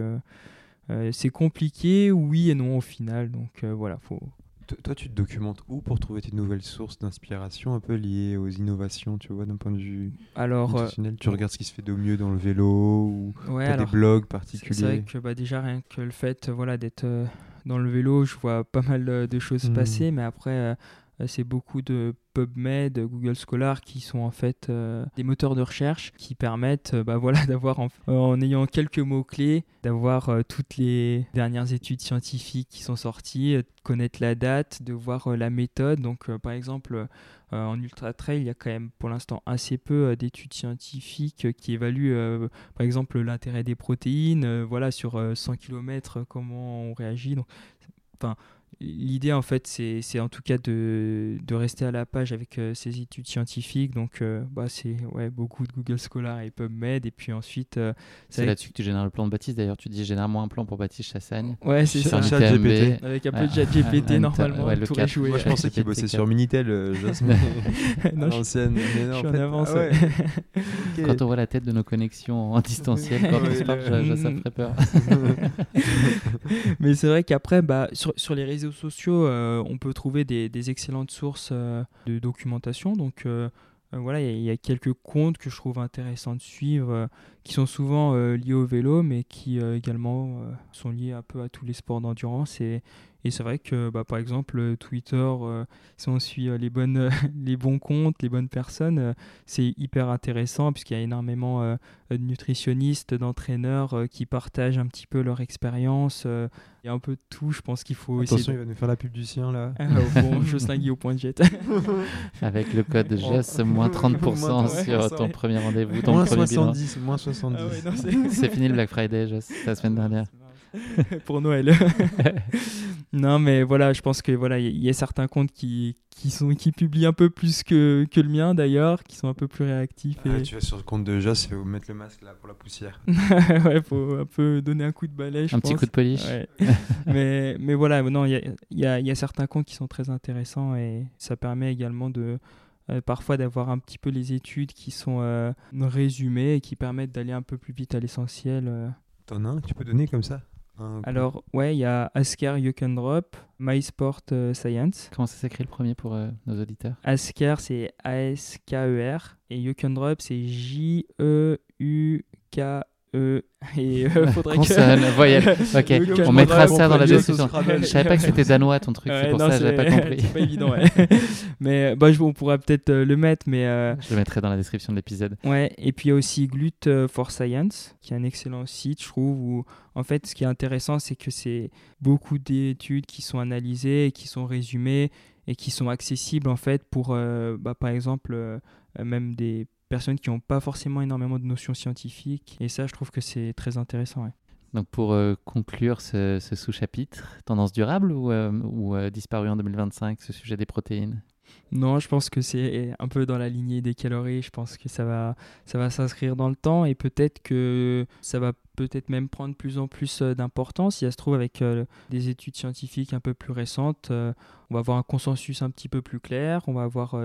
c'est compliqué, oui et non au final. Donc, voilà, faut, toi, tu te documentes où pour trouver tes nouvelles sources d'inspiration un peu liées aux innovations, tu vois, d'un point de vue alors, euh, Tu regardes ce qui se fait de mieux dans le vélo ou ouais, des blogs particuliers? C'est vrai que bah, déjà, rien que le fait voilà, d'être euh, dans le vélo, je vois pas mal euh, de choses hmm. passer, mais après, c'est beaucoup de PubMed, Google Scholar qui sont en fait euh, des moteurs de recherche qui permettent euh, bah, [LAUGHS] voilà, d'avoir en, ayant quelques mots-clés, d'avoir euh, toutes les dernières études scientifiques qui sont sorties, de connaître la date, de voir la méthode. Donc par exemple en ultra trail, il y a quand même pour l'instant assez peu d'études scientifiques qui évaluent par exemple l'intérêt des protéines, voilà sur 100 km comment on réagit. Donc enfin L'idée, en fait, c'est en tout cas de, de, rester à la page avec euh, ces études scientifiques. Donc, euh, bah, c'est ouais, beaucoup de Google Scholar et PubMed. Et puis ensuite. Euh, c'est là-dessus que tu génères le plan de Baptiste. D'ailleurs, tu dis généralement un plan pour Baptiste Chassagne. Ouais, c'est ça. GPT. Avec un peu de chat GPT, normalement. Ouais, tout joué. Moi, je pensais qu'il bossait sur Minitel, [LAUGHS] non, [LAUGHS] l'ancienne. Je suis en avance. [LAUGHS] Quand on voit la tête de nos connexions en distanciel, quand on se parle, ça ferait peur. Mais c'est vrai qu'après, bah, sur, sur les réseaux sociaux, euh, on peut trouver des, excellentes sources euh, de documentation. Donc euh, voilà, il y, a quelques comptes que je trouve intéressants de suivre, qui sont souvent liés au vélo, mais qui également sont liés un peu à tous les sports d'endurance. Et, et c'est vrai que, bah, par exemple, Twitter, si on suit les, bonnes, [LAUGHS] les bons comptes, les bonnes personnes, c'est hyper intéressant puisqu'il y a énormément de nutritionnistes, d'entraîneurs qui partagent un petit peu leur expérience il y a un peu de tout. Je pense qu'il faut Attention, il va nous faire la pub du sien là. Ah, bon, [LAUGHS] Jocelyn au point de jet. Avec le code [LAUGHS] JES, moins 30% sur ton premier rendez-vous. Ton premier 70, moins 70. Ah [LAUGHS] c'est fini le Black Friday, Jess, la semaine dernière. [LAUGHS] Pour Noël. [LAUGHS] non, mais voilà, je pense que voilà, il y, a certains comptes qui, qui, sont, qui publient un peu plus que, que le mien d'ailleurs, qui sont un peu plus réactifs. Ah, tu vas sur le compte de Joss et vous mettre le masque là pour la poussière. ouais, faut un peu donner un coup de balai. un petit coup de polish. mais, mais voilà, non, il y a, y, a, y a certains comptes qui sont très intéressants et ça permet également de euh, parfois d'avoir un petit peu les études qui sont euh, résumées et qui permettent d'aller un peu plus vite à l'essentiel. Euh. T'en as un que tu peux donner comme ça? Un. Alors, ouais, il y a Asker You Can Drop, My Sport euh, Science. Comment ça s'écrit le premier pour euh, nos auditeurs? Asker, c'est A-S-K-E-R. Et You Can Drop, c'est J-E-U-K-E. [LAUGHS] Et euh, [LAUGHS] faudrait que. Consonne, voyelle. [LAUGHS] Ok, on mettra ça dans la description. Je savais pas que c'était danois ton truc, c'est Ouais, pour non, ça que j'avais pas c'est- compris. c'est pas évident, ouais. mais bah, je- on pourra peut-être euh, le mettre, mais. euh, Je le mettrai dans la description de l'épisode. Ouais, et puis il y a aussi Glut euh, for Science, qui est un excellent site, je trouve, où en fait ce qui est intéressant, c'est que c'est beaucoup d'études qui sont analysées et qui sont résumées et qui sont accessibles en fait pour, euh, bah, par exemple, euh, euh, même des personnes qui n'ont pas forcément énormément de notions scientifiques. Et ça, je trouve que c'est très intéressant. Donc pour euh, conclure ce, ce sous-chapitre, tendance durable ou, euh, ou euh, disparu en 2025, ce sujet des protéines? Non, je pense que c'est un peu dans la lignée des calories. Je pense que ça va, ça va s'inscrire dans le temps et peut-être que ça va peut-être même prendre plus en plus euh, d'importance. Si ça se trouve, avec euh, des études scientifiques un peu plus récentes, euh, on va avoir un consensus un petit peu plus clair. On va avoir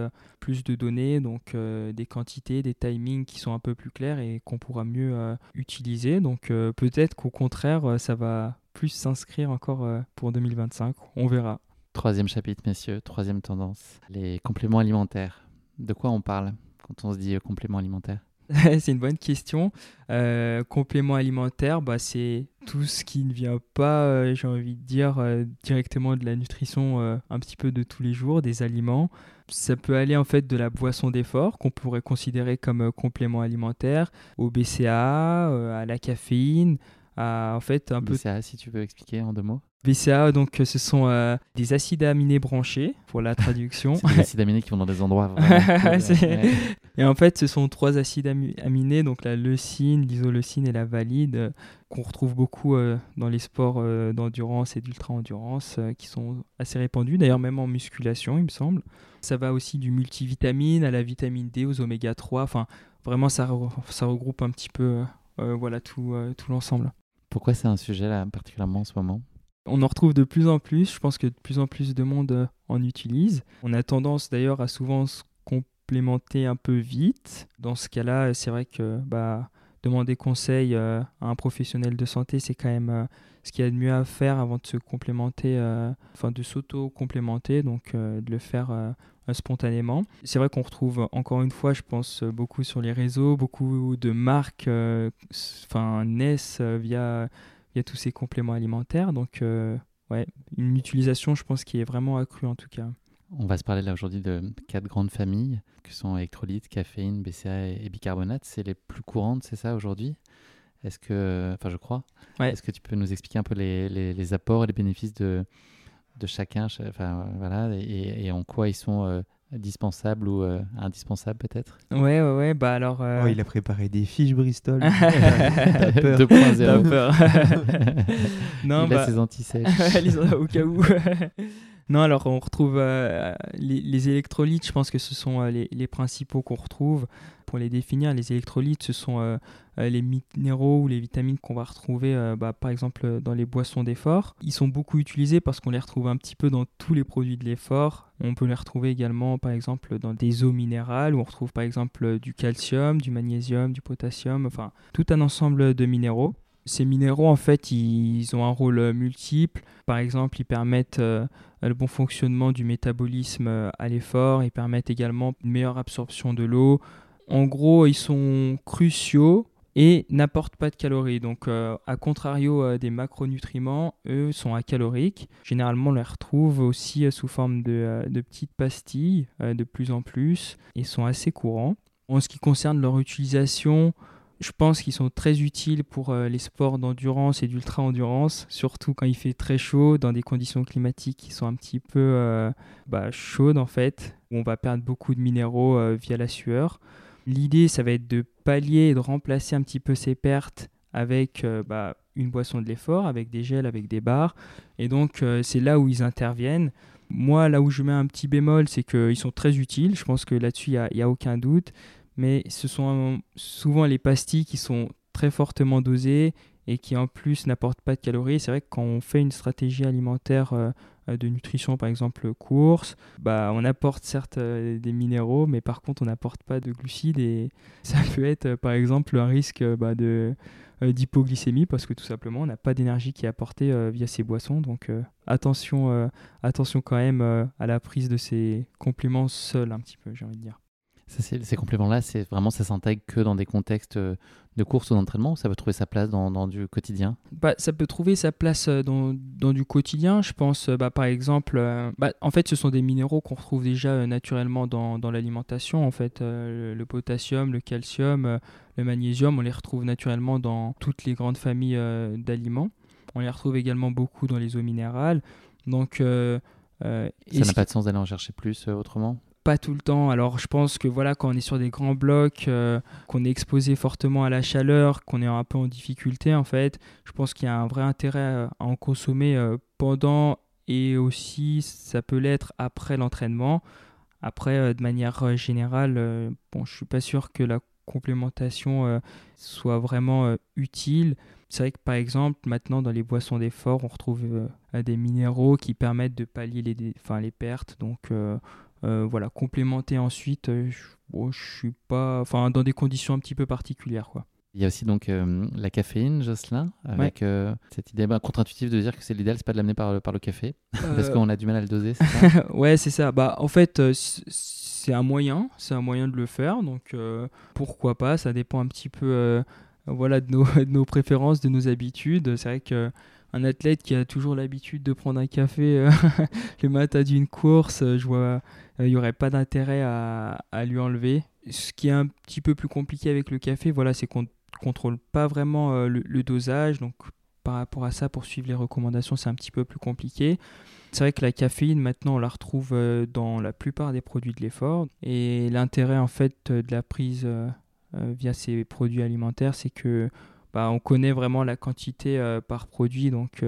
plus de données, donc des quantités, des timings qui sont un peu plus clairs et qu'on pourra mieux utiliser. Donc peut-être qu'au contraire, ça va plus s'inscrire encore pour 2025. On verra. Troisième chapitre, messieurs, troisième tendance, les compléments alimentaires. De quoi on parle quand on se dit euh, compléments alimentaires [LAUGHS] c'est une bonne question. Euh, complément alimentaire, bah, c'est tout ce qui ne vient pas, euh, j'ai envie de dire, euh, directement de la nutrition un petit peu de tous les jours, des aliments. Ça peut aller en fait de la boisson d'effort, qu'on pourrait considérer comme complément alimentaire, au BCA, à la caféine, à en fait un peu BCA, si tu veux expliquer en deux mots. BCA, donc euh, ce sont euh, des acides aminés branchés, pour la traduction. C'est des [LAUGHS] acides aminés qui vont dans des endroits vraiment [LAUGHS] cool, C'est- ouais. Et en fait, ce sont trois acides ami- aminés, donc la leucine, l'isoleucine et la valide, euh, qu'on retrouve beaucoup euh, dans les sports d'endurance et d'ultra-endurance, qui sont assez répandus, d'ailleurs même en musculation, il me semble. Ça va aussi du multivitamine à la vitamine D, aux oméga 3, enfin vraiment ça, re- ça regroupe un petit peu voilà, tout, tout l'ensemble. Pourquoi c'est un sujet là particulièrement en ce moment? On en retrouve de plus en plus, je pense que de plus en plus de monde euh, en utilise. On a tendance d'ailleurs à souvent se complémenter un peu vite. Dans ce cas-là, c'est vrai que bah, demander conseil euh, à un professionnel de santé, c'est quand même euh, ce qu'il y a de mieux à faire avant de se complémenter, euh, enfin de s'auto-complémenter, donc euh, de le faire euh, spontanément. C'est vrai qu'on retrouve encore une fois, je pense, beaucoup sur les réseaux, beaucoup de marques enfin, naissent via, via tous ces compléments alimentaires. Donc, ouais, une utilisation, je pense, qui est vraiment accrue en tout cas. On va se parler là aujourd'hui de quatre grandes familles que sont électrolytes, caféine, BCA et bicarbonate. C'est les plus courantes, c'est ça aujourd'hui? Est-ce que, enfin je crois, Ouais. est-ce que tu peux nous expliquer un peu les, les- les apports et les bénéfices de, de chacun, cha- enfin voilà, et, et en quoi ils sont euh, dispensables ou euh, indispensables peut-être? Ouais, ouais, ouais, bah alors. euh, Oh, il a préparé des fiches Bristol. [LAUGHS] T'as peur. [LAUGHS] 2.0. T'as peur. [LAUGHS] non, Il a bah, ses antisèches. Les- au cas où. Non, alors on retrouve euh, les, les électrolytes, je pense que ce sont euh, les, principaux qu'on retrouve. Pour les définir, les électrolytes, ce sont euh, euh, les minéraux ou les vitamines qu'on va retrouver, euh, bah, par exemple, euh, dans les boissons d'effort. Ils sont beaucoup utilisés parce qu'on les retrouve un petit peu dans tous les produits de l'effort. On peut les retrouver également, par exemple, dans des eaux minérales où on retrouve, par exemple, du calcium, du magnésium, du potassium, enfin, tout un ensemble de minéraux. Ces minéraux, en fait, ils ont un rôle euh, multiple. Par exemple, ils permettent euh, le bon fonctionnement du métabolisme euh, à l'effort. Ils permettent également une meilleure absorption de l'eau. En gros, ils sont cruciaux et n'apportent pas de calories. Donc, à contrario des macronutriments, eux sont acaloriques. Généralement, on les retrouve aussi sous forme de, petites pastilles de plus en plus et sont assez courants. En ce qui concerne leur utilisation, je pense qu'ils sont très utiles pour euh, les sports d'endurance et d'ultra-endurance, surtout quand il fait très chaud, dans des conditions climatiques qui sont un petit peu euh, bah, chaudes en fait, où on va perdre beaucoup de minéraux euh, via la sueur. L'idée, ça va être de pallier et de remplacer un petit peu ces pertes avec bah, une boisson de l'effort, avec des gels, avec des barres. Et donc, c'est là où ils interviennent. Moi, là où je mets un petit bémol, c'est qu'ils sont très utiles. Je pense que là-dessus, il n'y a aucun doute mais ce sont souvent les pastilles qui sont très fortement dosées et qui en plus n'apporte pas de calories. C'est vrai que quand on fait une stratégie alimentaire de nutrition, par exemple course, bah, on apporte certes des minéraux, mais par contre on n'apporte pas de glucides et [LAUGHS] ça peut être par exemple un risque bah, de euh, d'hypoglycémie parce que tout simplement on n'a pas d'énergie qui est apportée euh, via ces boissons. Donc euh, attention, attention quand même à la prise de ces compléments seuls un petit peu, j'ai envie de dire. Ces compléments-là, c'est vraiment ça s'intègre que dans des contextes de course ou d'entraînement ou ça peut trouver sa place dans, du quotidien? Bah, Ça peut trouver sa place dans, dans du quotidien. Je pense, bah, par exemple, bah, en fait, ce sont des minéraux qu'on retrouve déjà naturellement dans, dans l'alimentation. En fait, le, potassium, le calcium, le magnésium, on les retrouve naturellement dans toutes les grandes familles euh, d'aliments. On les retrouve également beaucoup dans les eaux minérales. Donc, euh, euh, ça n'a pas de sens d'aller en chercher plus autrement? Pas tout le temps. Alors je pense que voilà, quand on est sur des grands blocs, qu'on est exposé fortement à la chaleur, qu'on est un peu en difficulté en fait, je pense qu'il y a un vrai intérêt à en consommer pendant et aussi ça peut l'être après l'entraînement. Après, de manière générale, bon, je suis pas sûr que la complémentation euh, soit vraiment euh, utile. C'est vrai que par exemple, maintenant dans les boissons d'effort, on retrouve euh, des minéraux qui permettent de pallier les, enfin, les pertes. Donc voilà, complémenter ensuite, je, ne suis pas, enfin dans des conditions un petit peu particulières quoi. Il y a aussi donc la caféine, Jocelyn, avec cette idée bah, contre-intuitive de dire que c'est l'idéal, c'est pas de l'amener par, par le café, parce qu'on a du mal à le doser. Ça [LAUGHS] ouais, c'est ça. Bah en fait, c'est un moyen, c'est un moyen de le faire, donc euh, pourquoi pas, ça dépend un petit peu euh, voilà, de nos, [LAUGHS] de, nos, préférences, de nos habitudes. C'est vrai que un athlète qui a toujours l'habitude de prendre un café euh, [LAUGHS] le matin d'une course, je vois, il n'y aurait pas d'intérêt à, lui enlever. Ce qui est un petit peu plus compliqué avec le café, voilà, c'est qu'on ne contrôle pas vraiment le, le, dosage, donc par rapport à ça, pour suivre les recommandations, c'est un petit peu plus compliqué. C'est vrai que la caféine, maintenant, on la retrouve euh, dans la plupart des produits de l'effort. Et l'intérêt, en fait, de la prise euh, euh, via ces produits alimentaires, c'est que bah, on connaît vraiment la quantité par produit, donc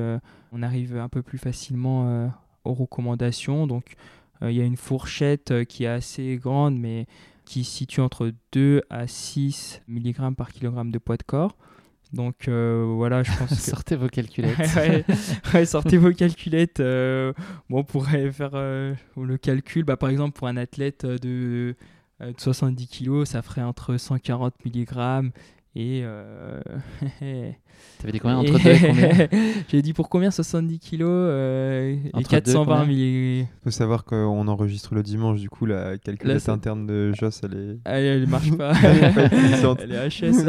on arrive un peu plus facilement aux recommandations. Donc, il y a une fourchette qui est assez grande, mais qui se situe entre 2 à 6 mg par kg de poids de corps. Donc euh, voilà, je pense [LAUGHS] que... sortez vos calculettes. [LAUGHS] ouais, sortez vos calculettes. Euh, bon, on pourrait faire euh, le calcul. Bah, par exemple, pour un athlète de, de 70 kg, ça ferait entre 140 mg et. Euh... [LAUGHS] T'avais dit combien entre deux et combien [LAUGHS] J'ai dit pour combien 70 kilos euh, et 420 Il faut savoir qu'on enregistre le dimanche, du coup la calculette interne de Joss, elle est. Elle, elle marche pas. [LAUGHS] elle, est HS.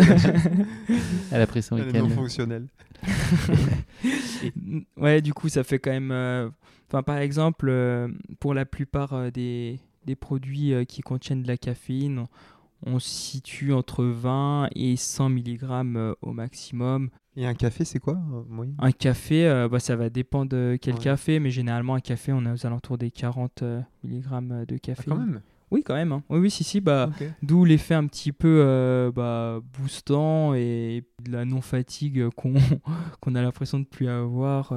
elle a pris son week-end. Elle est non fonctionnelle. ouais, du coup, ça fait quand même. Euh, enfin, par exemple, euh, pour la plupart euh, des, des produits qui contiennent de la caféine, on se situe entre 20 et 100 mg euh, au maximum. Et un café, c'est quoi euh, Un café, euh, bah, ça va dépendre de quel café, mais généralement, un café, on est aux alentours des 40 mg de café. Ah, quand même? Oui, quand même. Hein. Oui, oui, si, si. Bah, D'où l'effet un petit peu bah, boostant et de la non-fatigue qu'on [LAUGHS] qu'on a l'impression de plus avoir.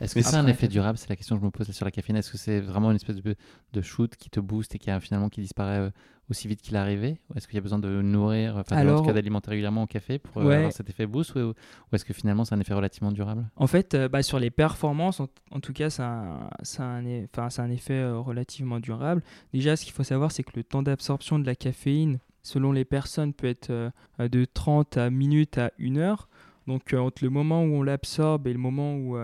Est-ce que c'est un effet durable? C'est la question que je me pose sur la caféine. Est-ce que c'est vraiment une espèce de, de, shoot qui te booste et qui a, finalement qui disparaît aussi vite qu'il est arrivé? Est-ce qu'il y a besoin de nourrir, enfin, en tout cas d'alimenter régulièrement au café pour euh, avoir cet effet boost Ou, est-ce que finalement c'est un effet relativement durable? En fait, euh, bah, sur les performances, en, tout cas, c'est un, un, un, effet euh, relativement durable. Déjà, ce qu'il faut savoir, c'est que le temps d'absorption de la caféine, selon les personnes, peut être de 30 à minutes à 1 heure. Donc, entre le moment où on l'absorbe et le moment où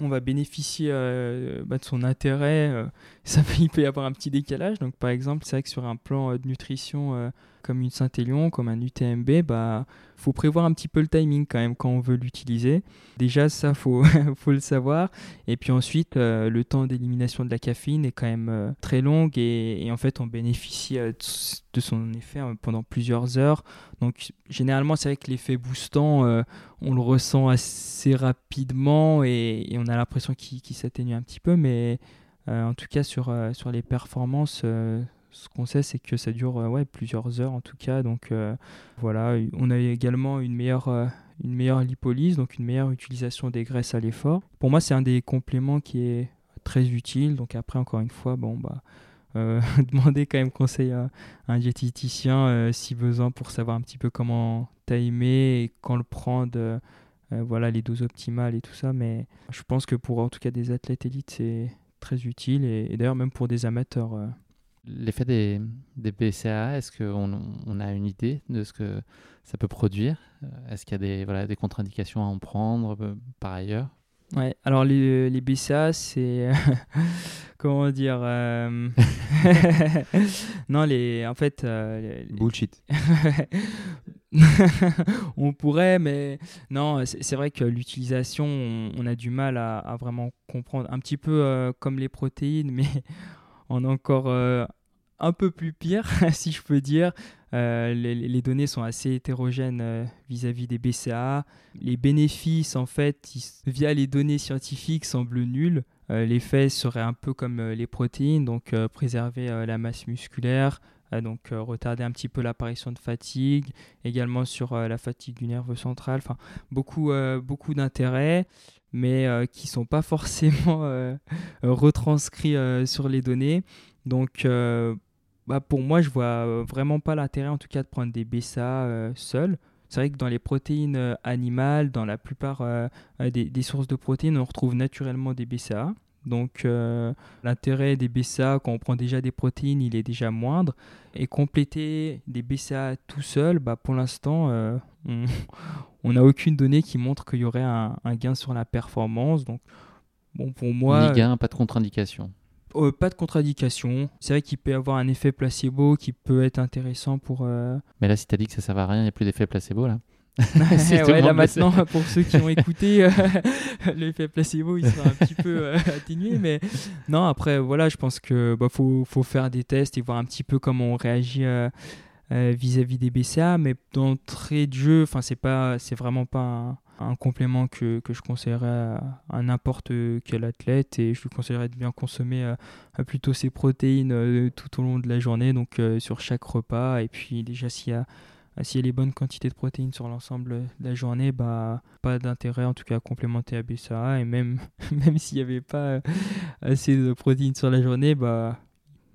on va bénéficier euh, bah, de son intérêt. Euh, [LAUGHS] ça il peut y avoir un petit décalage. Donc, par exemple, c'est vrai que sur un plan euh, de nutrition comme une Saint-Élion, comme un UTMB, bah faut prévoir un petit peu le timing quand même quand on veut l'utiliser. Déjà, ça, faut, [LAUGHS] faut le savoir. Et puis ensuite, euh, le temps d'élimination de la caféine est quand même euh, très long et, en fait, on bénéficie euh, de son effet pendant plusieurs heures. Donc, généralement, c'est vrai que l'effet boostant, on le ressent assez rapidement et, on a l'impression qu'il s'atténue un petit peu, mais en tout cas, sur, sur les performances, ce qu'on sait, c'est que ça dure euh, ouais, plusieurs heures en tout cas. Donc euh, voilà, on a également une meilleure, euh, une meilleure lipolyse, donc une meilleure utilisation des graisses à l'effort. Pour moi, c'est un des compléments qui est très utile. Donc après, encore une fois, bon bah [LAUGHS] demander quand même conseil à, un diététicien si besoin pour savoir un petit peu comment timer et quand le prendre voilà, les doses optimales et tout ça. Mais je pense que pour en tout cas des athlètes élites, c'est très utile et, d'ailleurs même pour des amateurs. L'effet des, des, BCA, est-ce qu'on on a une idée de ce que ça peut produire? Est-ce qu'il y a des, voilà, des contre-indications à en prendre par ailleurs? Ouais, alors les, les BCA, c'est. [LAUGHS] comment dire euh, [LAUGHS] Non, les. En fait. Euh, Bullshit. [LAUGHS] on pourrait, mais non, c'est vrai que l'utilisation, on, a du mal à, vraiment comprendre. Un petit peu euh, comme les protéines, mais en encore un peu plus pire, [LAUGHS] si je peux dire. Euh, les, données sont assez hétérogènes euh, vis-à-vis des BCA. Les bénéfices, en fait, via les données scientifiques, semblent nuls. Euh, L'effet serait un peu comme les protéines, donc préserver la masse musculaire, donc retarder un petit peu l'apparition de fatigue, également sur la fatigue du nerveux central. Enfin, beaucoup, beaucoup d'intérêts mais qui ne sont pas forcément retranscrits sur les données. Donc, bah, pour moi, je vois euh, vraiment pas l'intérêt, en tout cas, de prendre des BCA euh, seuls. C'est vrai que dans les protéines euh, animales, dans la plupart des, sources de protéines, on retrouve naturellement des BCA. Donc l'intérêt des BCA quand on prend déjà des protéines, il est déjà moindre. Et compléter des BCA tout seul, bah, pour l'instant, [LAUGHS] on n'a aucune donnée qui montre qu'il y aurait un, un, gain sur la performance. Donc bon, pour moi... Ni gain, pas de contre-indication. Euh, pas de contre-indication. C'est vrai qu'il peut y avoir un effet placebo qui peut être intéressant pour. Euh, Mais là, si tu as dit que ça ne sert à rien, il n'y a plus d'effet placebo là. [LAUGHS] [LAUGHS] ouais, là maintenant, pour ceux qui ont [LAUGHS] écouté, euh, l'effet placebo il sera un petit peu atténué. Mais non, après, voilà, je pense que bah, faut, faut, faire des tests et voir un petit peu comment on réagit vis-à-vis des BCA. Mais d'entrée de jeu, c'est pas, c'est vraiment pas un, un complément que, que je conseillerais à, n'importe quel athlète et je lui conseillerais de bien consommer euh, plutôt ses protéines euh, tout au long de la journée, donc euh, sur chaque repas. Et puis déjà s'il y a les bonnes quantités de protéines sur l'ensemble de la journée, bah, pas d'intérêt en tout cas à complémenter à BCA. Et même, [LAUGHS] même s'il n'y avait pas assez de protéines sur la journée, bah,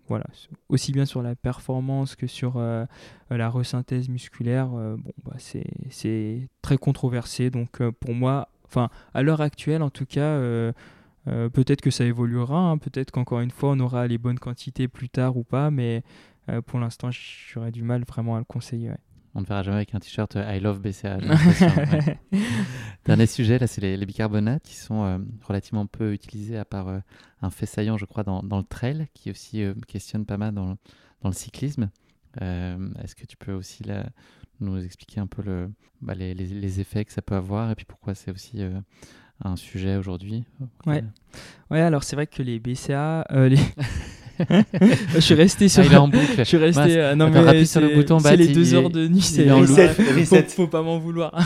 voilà, aussi bien sur la performance que sur euh, la resynthèse musculaire, euh, bah, c'est très controversé. Donc euh, pour moi, enfin à l'heure actuelle en tout cas, peut-être que ça évoluera, hein. peut-être qu'encore une fois on aura les bonnes quantités plus tard ou pas, mais pour l'instant j'aurais du mal vraiment à le conseiller. On ne verra jamais avec un t-shirt I love BCA. [LAUGHS] [LAUGHS] Dernier sujet, là, c'est les, bicarbonates qui sont euh, relativement peu utilisés à part euh, un fait saillant, je crois, dans, le trail, qui aussi euh, questionne pas mal dans, dans le cyclisme. Est-ce que tu peux aussi là, nous expliquer un peu le, bah, les, les, effets que ça peut avoir et puis pourquoi c'est aussi un sujet aujourd'hui ouais. ouais, alors c'est vrai que les BCA, les... [LAUGHS] je suis resté sur. Ah, il est en boucle. Je suis resté. Euh, non mais sur le bouton. C'est les deux heures de nuit. C'est faut, faut pas m'en vouloir.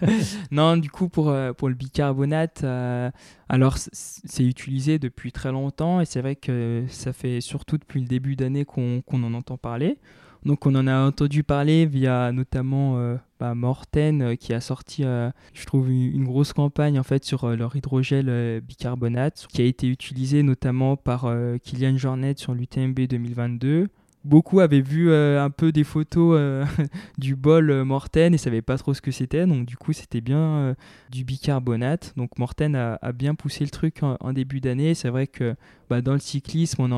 [LAUGHS] non, du coup pour euh, pour le bicarbonate, euh, alors c'est utilisé depuis très longtemps et c'est vrai que ça fait surtout depuis le début d'année qu'on en entend parler. Donc on en a entendu parler via notamment euh, bah, Morten euh, qui a sorti, euh, je trouve, une, grosse campagne en fait sur leur hydrogel bicarbonate qui a été utilisé notamment par Kylian Jornet sur l'UTMB 2022. Beaucoup avaient vu un peu des photos [LAUGHS] du bol Morten et savaient pas trop ce que c'était. Donc du coup c'était bien du bicarbonate. Donc Morten a, bien poussé le truc en, début d'année. C'est vrai que bah, dans le cyclisme,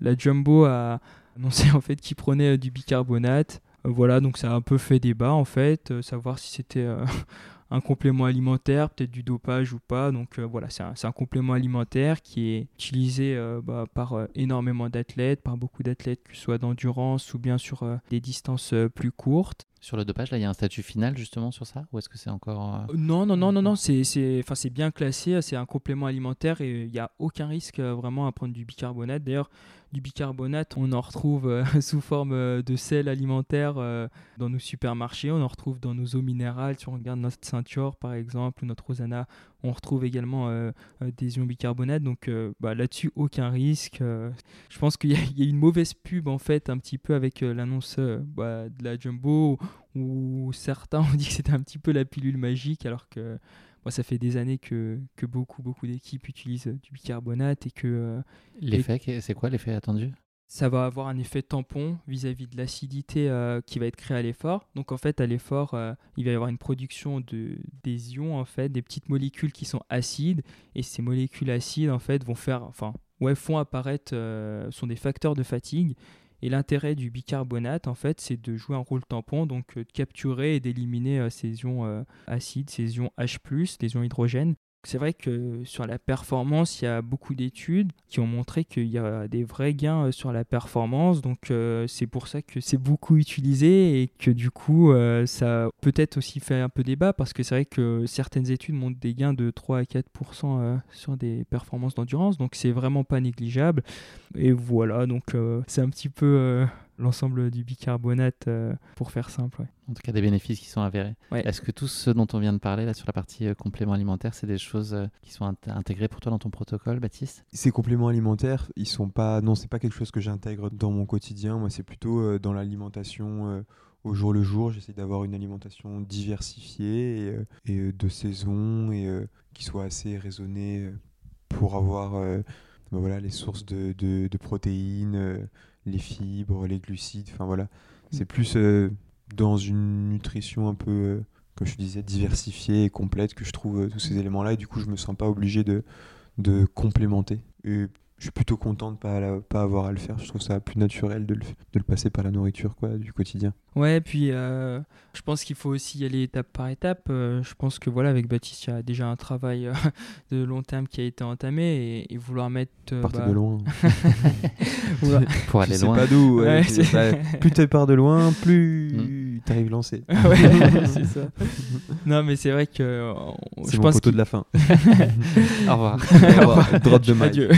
la Jumbo a annoncé en fait qu'il prenait euh, du bicarbonate. Euh, voilà, donc ça a un peu fait débat en fait, euh, savoir si c'était [LAUGHS] un complément alimentaire, peut-être du dopage ou pas. Donc voilà, c'est un, un, complément alimentaire qui est utilisé bah, par énormément d'athlètes, par beaucoup d'athlètes, que ce soit d'endurance ou bien sur des distances plus courtes. Sur le dopage, là, il y a un statut final justement sur ça? Ou est-ce que c'est encore. Non, non, non, non, non, c'est bien classé, c'est un complément alimentaire et il n'y a aucun risque vraiment à prendre du bicarbonate. D'ailleurs, du bicarbonate, on en retrouve euh, [LAUGHS] sous forme euh, de sel alimentaire euh, dans nos supermarchés, on en retrouve dans nos eaux minérales. Si on regarde notre ceinture par exemple notre Rosana, on retrouve également des ions bicarbonate. Donc bah, là-dessus, aucun risque. je pense qu'il y, a une mauvaise pub en fait, un petit peu avec l'annonce bah, de la Jumbo où certains [LAUGHS] ont dit que c'était un petit peu la pilule magique alors que moi, ça fait des années que, que beaucoup, beaucoup d'équipes utilisent du bicarbonate et que. Euh, l'effet, c'est quoi l'effet attendu? Ça va avoir un effet tampon vis-à-vis de l'acidité euh, qui va être créée à l'effort. Donc en fait, à l'effort, euh, il va y avoir une production de, des ions, en fait, des petites molécules qui sont acides. Et ces molécules acides, en fait, vont faire, enfin, ouais, font apparaître, euh, sont des facteurs de fatigue. Et l'intérêt du bicarbonate, en fait, c'est de jouer un rôle tampon, donc de capturer et d'éliminer ces ions acides, ces ions H+, les ions hydrogène, c'est vrai que sur la performance, il y a beaucoup d'études qui ont montré qu'il y a des vrais gains euh, sur la performance. Donc euh, c'est pour ça que c'est beaucoup utilisé et que du coup euh, ça peut-être aussi fait un peu débat parce que c'est vrai que certaines études montrent des gains de 3 à 4% sur des performances d'endurance. Donc c'est vraiment pas négligeable. Et voilà, donc c'est un petit peu l'ensemble du bicarbonate euh, pour faire simple. En tout cas, des bénéfices qui sont avérés. Est-ce que tout ce dont on vient de parler là sur la partie euh, complément alimentaire, c'est des choses euh, qui sont intégrées pour toi dans ton protocole, Baptiste? Ces compléments alimentaires, ils sont pas. Non, c'est pas quelque chose que j'intègre dans mon quotidien. Moi, c'est plutôt dans l'alimentation au jour le jour. J'essaie d'avoir une alimentation diversifiée et, de saison et qui soit assez raisonnée pour avoir ben voilà, les sources de, de, de protéines les fibres, les glucides, enfin voilà. C'est plus euh, dans une nutrition un peu, euh, comme je disais, diversifiée et complète que je trouve euh, tous ces éléments-là et du coup je me sens pas obligé de, de complémenter. Et je suis plutôt content de ne pas, pas avoir à le faire. Je trouve ça plus naturel de le, de le passer par la nourriture quoi, du quotidien. Ouais, puis euh, je pense qu'il faut aussi y aller étape par étape. Euh, je pense que voilà, avec Baptiste, il y a déjà un travail euh, [LAUGHS] de long terme qui a été entamé et, vouloir mettre. Partez bah de loin. [LAUGHS] [LAUGHS] Pour aller loin. pas d'où. plus tu pars de loin, plus mm. Tu arrives lancé. ouais, [LAUGHS] c'est ça. [LAUGHS] Non, mais c'est vrai que. C'est mon photo de la fin. [LAUGHS] Au revoir. Au revoir. Drop de Adieu.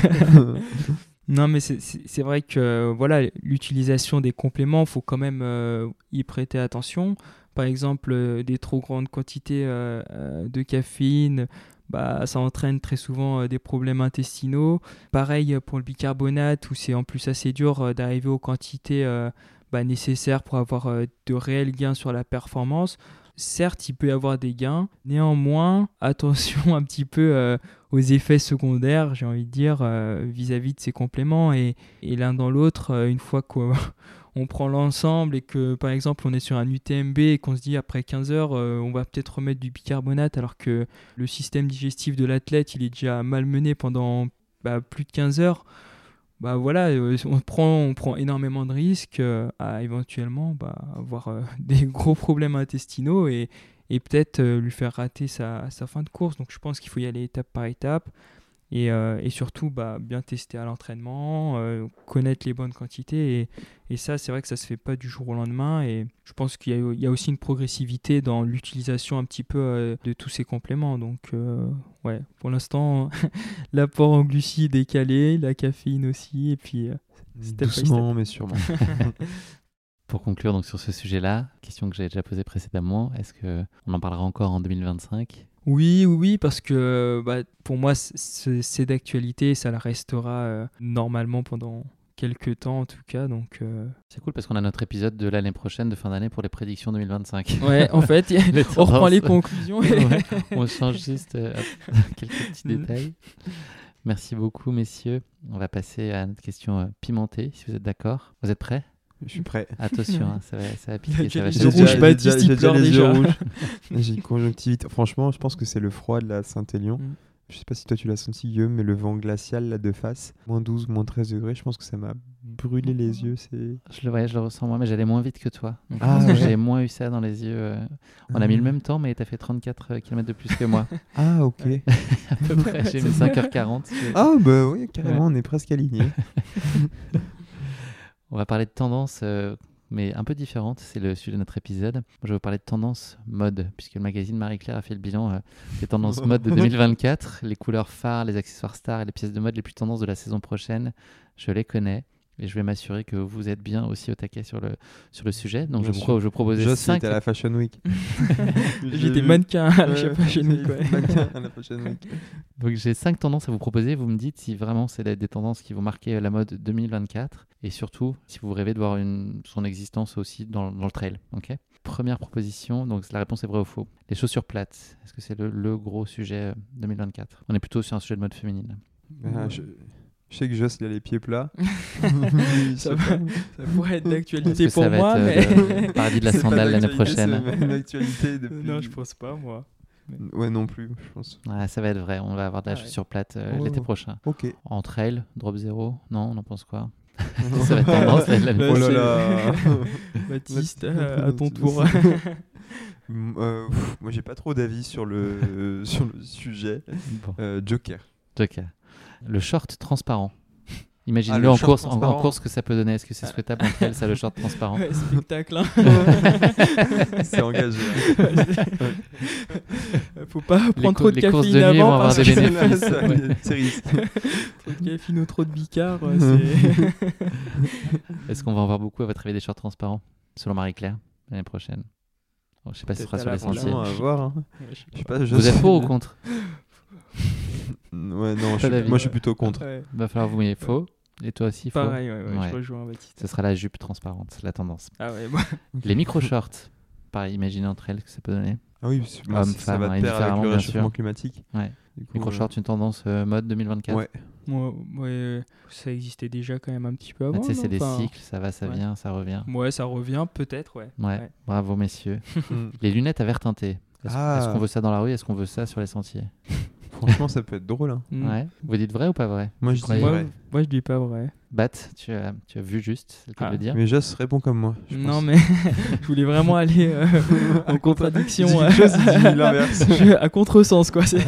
Non, mais c'est vrai que voilà, l'utilisation des compléments, il faut quand même euh, y prêter attention. Par exemple, euh, des trop grandes quantités euh, de caféine, bah, ça entraîne très souvent des problèmes intestinaux. Pareil pour le bicarbonate, où c'est en plus assez dur d'arriver aux quantités bah, nécessaires pour avoir de réels gains sur la performance certes, il peut y avoir des gains. Néanmoins, [LAUGHS] attention un petit peu euh, aux effets secondaires, j'ai envie de dire, euh, vis-à-vis de ces compléments. Et, l'un dans l'autre, euh, une fois qu'on [LAUGHS] prend l'ensemble et que, par exemple, on est sur un UTMB et qu'on se dit après 15 heures, on va peut-être remettre du bicarbonate alors que le système digestif de l'athlète, il est déjà malmené pendant bah, plus de 15 heures bah voilà, euh, on prend, on prend énormément de risques euh, à éventuellement bah, avoir euh, [LAUGHS] des gros problèmes intestinaux et, et peut-être lui faire rater sa, sa, fin de course. Donc je pense qu'il faut y aller étape par étape. Et, euh, et, surtout bah, bien tester à l'entraînement, euh, connaître les bonnes quantités. Et, et ça, c'est vrai que ça se fait pas du jour au lendemain. Et je pense qu'il y, y, a aussi une progressivité dans l'utilisation un petit peu euh, de tous ces compléments. Donc, ouais, pour l'instant, [LAUGHS] l'apport en glucides est calé, la caféine aussi. Et puis, doucement, mais sûrement. [LAUGHS] [LAUGHS] Pour conclure donc sur ce sujet-là, question que j'avais déjà posée précédemment, est-ce qu'on en parlera encore en 2025 oui, oui, oui, parce que bah, pour moi, c'est d'actualité, ça la restera euh, normalement pendant quelques temps en tout cas. Donc, euh. C'est cool parce qu'on a notre épisode de l'année prochaine, de fin d'année, pour les prédictions 2025. Ouais, en [LAUGHS] fait, on reprend les conclusions. on change juste euh, [LAUGHS] quelques petits mm. détails. Merci beaucoup, messieurs. On va passer à notre question pimentée, si vous êtes d'accord. Vous êtes prêts? Je suis prêt. Attention, hein, ça, va, ça va piquer. Ça va les rouges, Baptiste, il pleure déjà. J'ai une conjonctivite. Franchement, je pense que c'est le froid de la Saint-Élion. Mm. Je sais pas si toi tu l'as senti, Guillaume, mais le vent glacial là de face, moins 12, moins 13 degrés, je pense que ça m'a brûlé les yeux. C'est... Je le, ouais, je le ressens moi, mais j'allais moins vite que toi. ah, j'ai moins eu ça dans les yeux. Euh. On a mis le ah. même temps, mais tu as fait 34 euh, km de plus que moi. [LAUGHS] ah, ok. [LAUGHS] à peu près, j'ai mis 5h40. Ah, bah oui, carrément, on est presque alignés. [LAUGHS] On va parler de tendances, euh, mais un peu différentes. C'est le sujet de notre épisode. je vais vous parler de tendances mode, puisque le magazine Marie-Claire a fait le bilan euh, des tendances mode de [LAUGHS] 2024. Les couleurs phares, les accessoires stars et les pièces de mode les plus tendances de la saison prochaine, je les connais et je vais m'assurer que vous êtes bien aussi au taquet sur le, sur le sujet. Donc, je, je, je proposais je 5... à la Fashion Week. [LAUGHS] J'étais mannequin à la Fashion Week. [LAUGHS] Donc, j'ai cinq tendances à vous proposer. Vous me dites si vraiment c'est des tendances qui vont marquer la mode 2024 et surtout si vous rêvez de voir une, son existence aussi dans, dans le trail. ok? Première proposition, donc la réponse est vrai ou faux. Les chaussures plates, est-ce que c'est le, le, gros sujet 2024 On est plutôt sur un sujet de mode féminine. Ah, je Je sais que Joss, il a les pieds plats. [LAUGHS] ça, va- ça pourrait être d'actualité que ça pour va moi, être euh, mais. [LAUGHS] le paradis de la sandale l'année prochaine une actualité depuis... non, je pense pas, moi. Ouais, non plus, je pense. Ouais, Ça va être vrai, on va avoir de la Ouais. chaussure plate euh, Oh. l'été prochain. Ok. En trail, drop zéro Non, on en pense quoi? [LAUGHS] Ça va être tendance l'année Bah, Oh prochaine. là c'est- là Baptiste, euh, à ton tour. Euh, pff, moi, j'ai pas trop d'avis sur le, sur le sujet. Bon. Euh, Joker. Joker. Le short transparent. Imaginez-le Ah, le en, course, en- course que ça peut donner. Est-ce que c'est souhaitable entre elles, ça, le short transparent [LAUGHS] Ouais, spectacle, hein. [LAUGHS] C'est engagé. [LAUGHS] Faut pas prendre trop de les courses caféine de nuit vont avant avoir parce des que bénéfices. Ça, ouais. c'est risque. trop de caféine ou trop de bicard, c'est. Est-ce qu'on va en voir beaucoup à votre avis des shorts transparents Selon Marie-Claire, l'année prochaine? Bon, Je sais pas si ce sera sur les sentiers. À voir. hein. Je sais pas, je Vous êtes pour ou contre? Ouais, non, je Pas suis- d'avis. moi je suis plutôt contre. Ouais, Va falloir vous mouiller faux. Et toi aussi, faux Pareil, ouais, ouais, Ouais. je rejoins Baptiste. Ce sera la jupe transparente, c'est la tendance. Ah ouais, bon. Les micro-shorts, pareil, imaginez entre elles que ça peut donner. Ah oui, parce que moi, Homme, ça femme, va de pair indifféremment, avec le bien réchauffement sûr. climatique. Ouais. Micro-shorts, une tendance euh, mode 2024 Ouais. Moi, ouais, euh, ça existait déjà quand même un petit peu Ah, avant. Tu sais, c'est des cycles, ça va, ça ouais. vient, ça revient. Ouais, ça revient peut-être, ouais. Ouais, Ouais. bravo messieurs. [LAUGHS] Mm. Les lunettes à verre teinté. Est-ce Ah. est-ce qu'on veut ça dans la rue Est-ce qu'on veut ça sur les sentiers? Franchement, ça peut être drôle. hein. Mm. Ouais. Vous dites vrai ou pas vrai? Moi, je dis croyez Moi, vrai. Moi, je dis pas vrai. Bat, tu as, tu as vu juste, c'est Ah. le dire. Mais Joss répond comme moi. je Non, pense. mais [LAUGHS] je voulais vraiment aller euh, en [LAUGHS] contradiction. Dit euh, quelque chose, [LAUGHS] je- à contresens, quoi. c'est-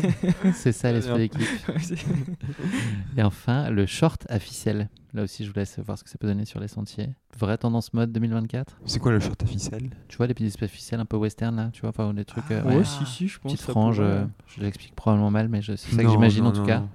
C'est ça l'esprit d'équipe. Et enfin, le short à ficelle. Là aussi, je vous laisse voir ce que ça peut donner sur les sentiers. Vraie tendance mode 2024 C'est quoi le short à ficelle Tu vois les petites espèces ficelles un peu western là Tu vois, enfin des trucs. euh, ouais, ouais. si, si, je pense. Petite frange, pourrait, euh, je l'explique probablement mal, mais je- c'est ça que j'imagine non, en tout non, cas. Non,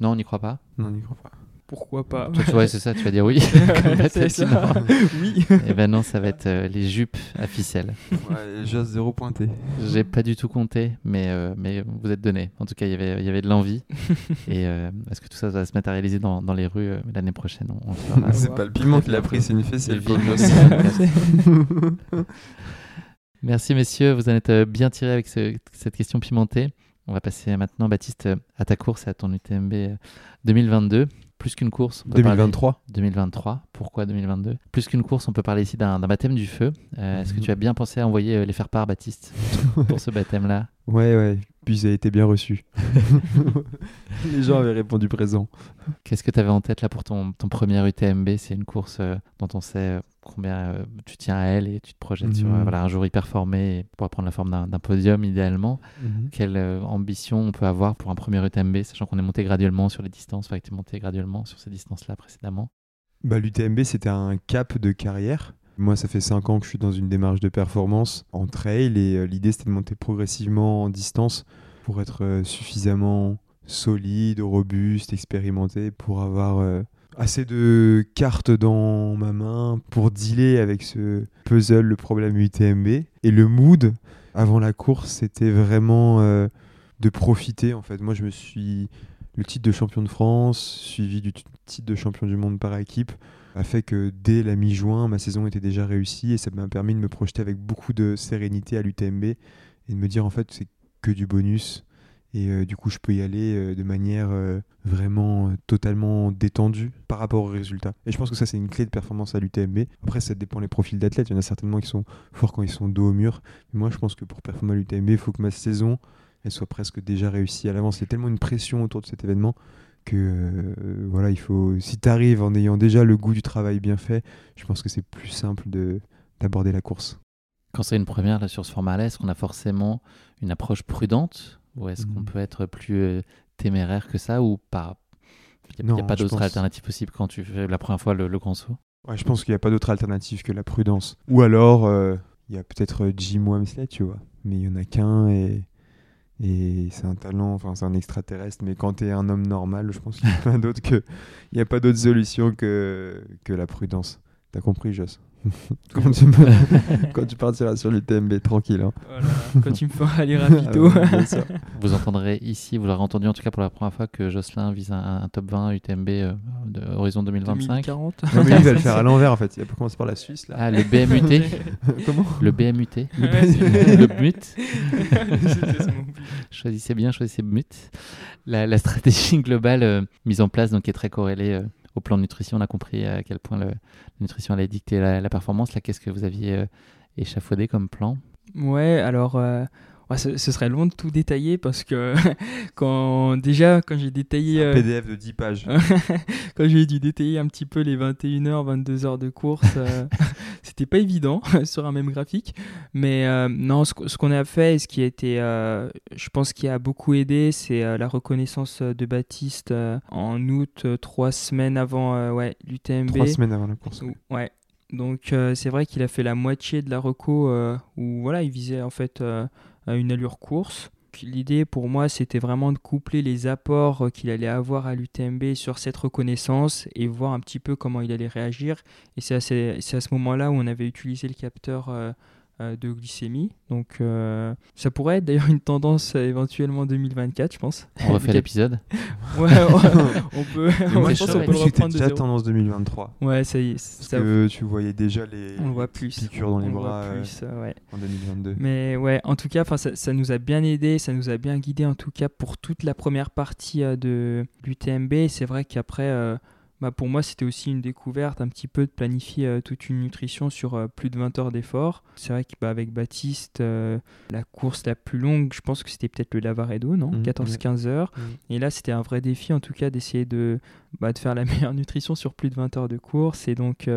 Non, on n'y croit pas. non on n'y croit pas. Pourquoi pas Toi, tu vois, c'est ça, tu vas dire oui. [LAUGHS] C'est ça. [LAUGHS] oui. Et ben non, ça va être euh, les jupes à ficelle. Ouais, Joss zéro pointé. J'ai pas du tout compté, mais, euh, mais vous êtes donné. En tout cas, il y avait, il y avait de l'envie. [LAUGHS] Et euh, est-ce que tout ça va se mettre à réaliser dans, dans les rues euh, l'année prochaine? On, on. C'est pas le piment qu'il a pris, c'est une fessée. C'est le pauvre vide. Joss. Merci messieurs, vous en êtes bien tirés avec ce- cette question pimentée. On va passer maintenant, Baptiste, à ta course et à ton UTMB euh, 2022. Plus qu'une course, on peut parler- 2023. 2023. Pourquoi 2022 Plus qu'une course, on peut parler ici d'un baptême du feu. Euh, Est-ce que tu as bien pensé à envoyer euh, les faire part, Baptiste, [LAUGHS] pour ce baptême-là? Ouais, ouais. Puis ça a été bien reçu. [LAUGHS] Les gens avaient répondu présent. Qu'est-ce que tu avais en tête là pour ton, ton premier UTMB C'est une course euh, dont on sait combien euh, tu tiens à elle et tu te projettes sur Mhm. euh, voilà, un jour hyper formé et pour prendre la forme d'un podium idéalement. Quelle euh, ambition on peut avoir pour un premier UTMB, sachant qu'on est monté graduellement sur les distances, enfin que tu es monté graduellement sur ces distances-là précédemment? Bah, L'UTMB, c'était un cap de carrière. Moi, ça fait 5 ans que je suis dans une démarche de performance en trail et l'idée, c'était de monter progressivement en distance pour être suffisamment solide, robuste, expérimenté pour avoir assez de cartes dans ma main pour dealer avec ce puzzle, le problème UTMB. Et le mood avant la course, c'était vraiment euh, de profiter. En fait, moi, je me suis le titre de champion de France, suivi du titre de champion du monde par équipe, a fait que dès la mi-juin, ma saison était déjà réussie et ça m'a permis de me projeter avec beaucoup de sérénité à l'UTMB et de me dire en fait c'est que du bonus et euh, du coup je peux y aller euh, de manière euh, vraiment totalement détendue par rapport aux résultats. Et je pense que ça c'est une clé de performance à l'UTMB. Après ça dépend les profils d'athlètes, il y en a certainement qui sont forts quand ils sont dos au mur. Mais moi je pense que pour performer à l'UTMB, il faut que ma saison elle soit presque déjà réussie à l'avance. Il y a tellement une pression autour de cet événement que voilà, il faut si tu arrives en ayant déjà le goût du travail bien fait, je pense que c'est plus simple de d'aborder la course. Quand c'est une première là, sur ce format-là, est-ce qu'on a forcément une approche prudente ou est-ce qu'on Mhm. peut être plus euh, téméraire que ça ou pas? Il n'y a, pas d'autre pense- alternative possible quand tu fais la première fois le, le grand saut? Ouais, je pense qu'il n'y a pas d'autre alternative que la prudence. Ou alors euh, il y a peut-être euh, Jim Wamsley, tu vois, mais il y en a qu'un et et c'est un talent, enfin c'est un extraterrestre, mais quand tu es un homme normal, je pense qu'il n'y a [LAUGHS] pas d'autre que il y a pas d'autre solution que que la prudence. T'as compris, Joss? [LAUGHS] quand, tu me- [LAUGHS] quand tu partiras sur l'UTMB, tranquille. hein. Voilà, quand tu me feras aller [LAUGHS] rapido. Ah sûr. Vous entendrez ici, vous l'aurez entendu en tout cas pour la première fois que Jocelyn vise un, un top 20 UTMB euh, de horizon 2025. 2040. Non, mais lui, il va le faire à l'envers en fait. Il va commencer par la Suisse là. Ah, le BMUT Comment? Le BMUT Le MUT C'était son but. Choisissez bien, choisissez MUT. La, la stratégie globale euh, mise en place, donc, qui est très corrélée euh, au plan de nutrition, on a compris à quel point la nutrition allait dicter la, la performance. Là, qu'est-ce que vous aviez euh, échafaudé comme plan? Ouais, alors euh, ouais, ce, ce serait long de tout détailler parce que [LAUGHS] quand déjà quand j'ai détaillé Un euh, PDF de 10 pages. [LAUGHS] quand j'ai dû détailler un petit peu les 21h, 22h de course, euh, [LAUGHS] c'était pas évident sur un même graphique. Mais euh, non, ce, qu- ce qu'on a fait et ce qui a été, euh, je pense, qui a beaucoup aidé, c'est la reconnaissance de Baptiste en août, trois semaines avant ouais, l'UTMB. Trois semaines avant la course. Ou- Ouais. Donc c'est vrai qu'il a fait la moitié de la reco où voilà, il visait en fait une allure course. L'idée pour moi c'était vraiment de coupler les apports euh, qu'il allait avoir à l'UTMB sur cette reconnaissance et voir un petit peu comment il allait réagir. Et c'est à, ce- moment-là où on avait utilisé le capteur euh, de glycémie. Donc euh, ça pourrait être d'ailleurs une tendance euh, éventuellement 2024 je pense. On refait [LAUGHS] l'épisode Ouais, on peut, [LAUGHS] on moi, je pense qu'on peut le pense que c'était reprendre déjà tendance 2023. Ouais, ça y est. Parce ça- que tu voyais déjà les, on voit plus. piqûres dans les on bras voit euh, plus, euh, ouais. en 2022. Mais ouais, en tout cas, ça, ça nous a bien aidé, ça nous a bien guidé en tout cas pour toute la première partie euh, de l'UTMB. C'est vrai qu'après, euh, bah, pour moi, c'était aussi une découverte un petit peu de planifier euh, toute une nutrition sur euh, plus de 20 heures d'effort. C'est vrai qu'avec Baptiste, euh, la course la plus longue, je pense que c'était peut-être le Lavaredo, non? Mhm, 14-15 heures. Mhm. Et là, c'était un vrai défi, en tout cas, d'essayer de, bah, de faire la [LAUGHS] meilleure nutrition sur plus de 20 heures de course. Et donc,